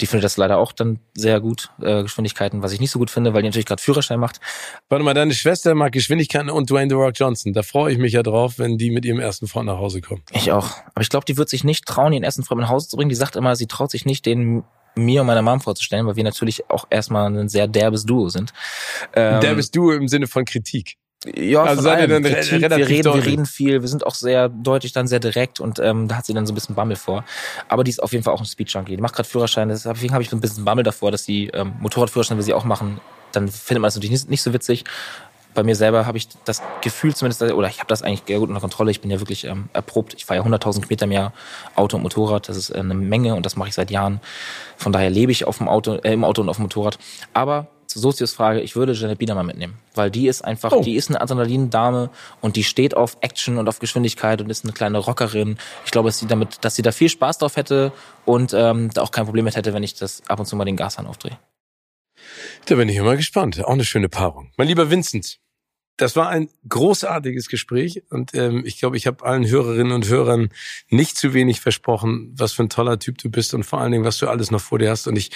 Die findet das leider auch dann sehr gut, äh, Geschwindigkeiten, was ich nicht so gut finde, weil die natürlich gerade Führerschein macht. Warte mal, deine Schwester mag Geschwindigkeiten und Dwayne The Rock Johnson. Da freue ich mich ja drauf, wenn die mit ihrem ersten Freund nach Hause kommen. Ich auch. Aber ich glaube, die wird sich nicht trauen, ihren ersten Freund nach Hause zu bringen. Die sagt immer, sie traut sich nicht, den mir und meiner Mom vorzustellen, weil wir natürlich auch erstmal ein sehr derbes Duo sind. Ähm, derbes Duo im Sinne von Kritik. Ja, also seid ihr dann Kritik, wir reden, wir reden viel, wir sind auch sehr deutlich, dann sehr direkt und ähm, da hat sie dann so ein bisschen Bammel vor. Aber die ist auf jeden Fall auch ein Speed-Junkie. Die macht gerade Führerschein, deswegen habe ich so ein bisschen Bammel davor, dass sie ähm, Motorradführerschein will sie auch machen. Dann findet man das natürlich nicht, nicht so witzig bei mir selber habe ich das Gefühl zumindest, oder ich habe das eigentlich sehr gut unter Kontrolle. Ich bin ja wirklich ähm, erprobt. Ich fahre ja 100.000 Kilometer im Jahr Auto und Motorrad. Das ist äh, eine Menge und das mache ich seit Jahren. Von daher lebe ich auf dem Auto, äh, im Auto und auf dem Motorrad. Aber zur Sozius Frage, ich würde Janet Biedermann mitnehmen, weil die ist einfach, oh. die ist eine Adrenalin-Dame und die steht auf Action und auf Geschwindigkeit und ist eine kleine Rockerin. Ich glaube, dass sie damit, dass sie da viel Spaß drauf hätte und ähm, da auch kein Problem mit hätte, wenn ich das ab und zu mal den Gashahn aufdrehe. Da bin ich immer gespannt. Auch eine schöne Paarung. Mein lieber Vincent, das war ein großartiges Gespräch und ähm, ich glaube, ich habe allen Hörerinnen und Hörern nicht zu wenig versprochen, was für ein toller Typ du bist und vor allen Dingen, was du alles noch vor dir hast. Und ich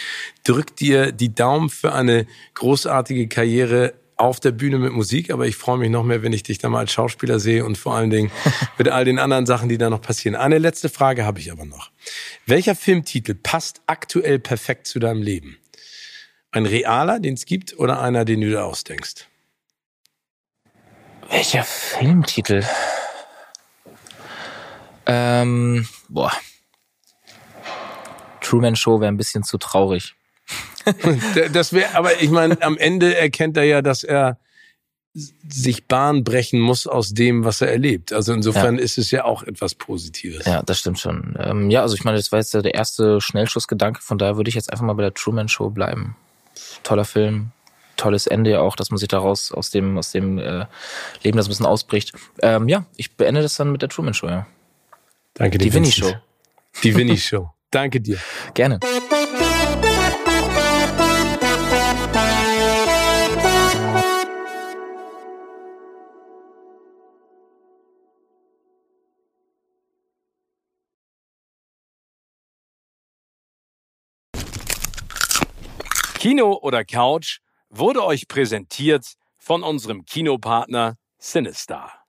drück dir die Daumen für eine großartige Karriere auf der Bühne mit Musik, aber ich freue mich noch mehr, wenn ich dich da mal als Schauspieler sehe und vor allen Dingen mit all den anderen Sachen, die da noch passieren. Eine letzte Frage habe ich aber noch. Welcher Filmtitel passt aktuell perfekt zu deinem Leben? Ein realer, den es gibt, oder einer, den du dir ausdenkst? Welcher Filmtitel? Ähm, boah. Truman Show wäre ein bisschen zu traurig. das wäre, aber ich meine, am Ende erkennt er ja, dass er sich Bahn brechen muss aus dem, was er erlebt. Also insofern ja. ist es ja auch etwas Positives. Ja, das stimmt schon. Ähm, ja, also ich meine, das war jetzt der erste Schnellschussgedanke, von daher würde ich jetzt einfach mal bei der Truman Show bleiben. Toller Film, tolles Ende ja auch, dass man sich daraus aus dem, aus dem äh, Leben das ein bisschen ausbricht. Ähm, ja, ich beende das dann mit der Truman Show, ja. Danke dir. Die Winnie Show. Die Winnie Show. Danke dir. Gerne. Kino oder Couch wurde euch präsentiert von unserem Kinopartner Sinistar.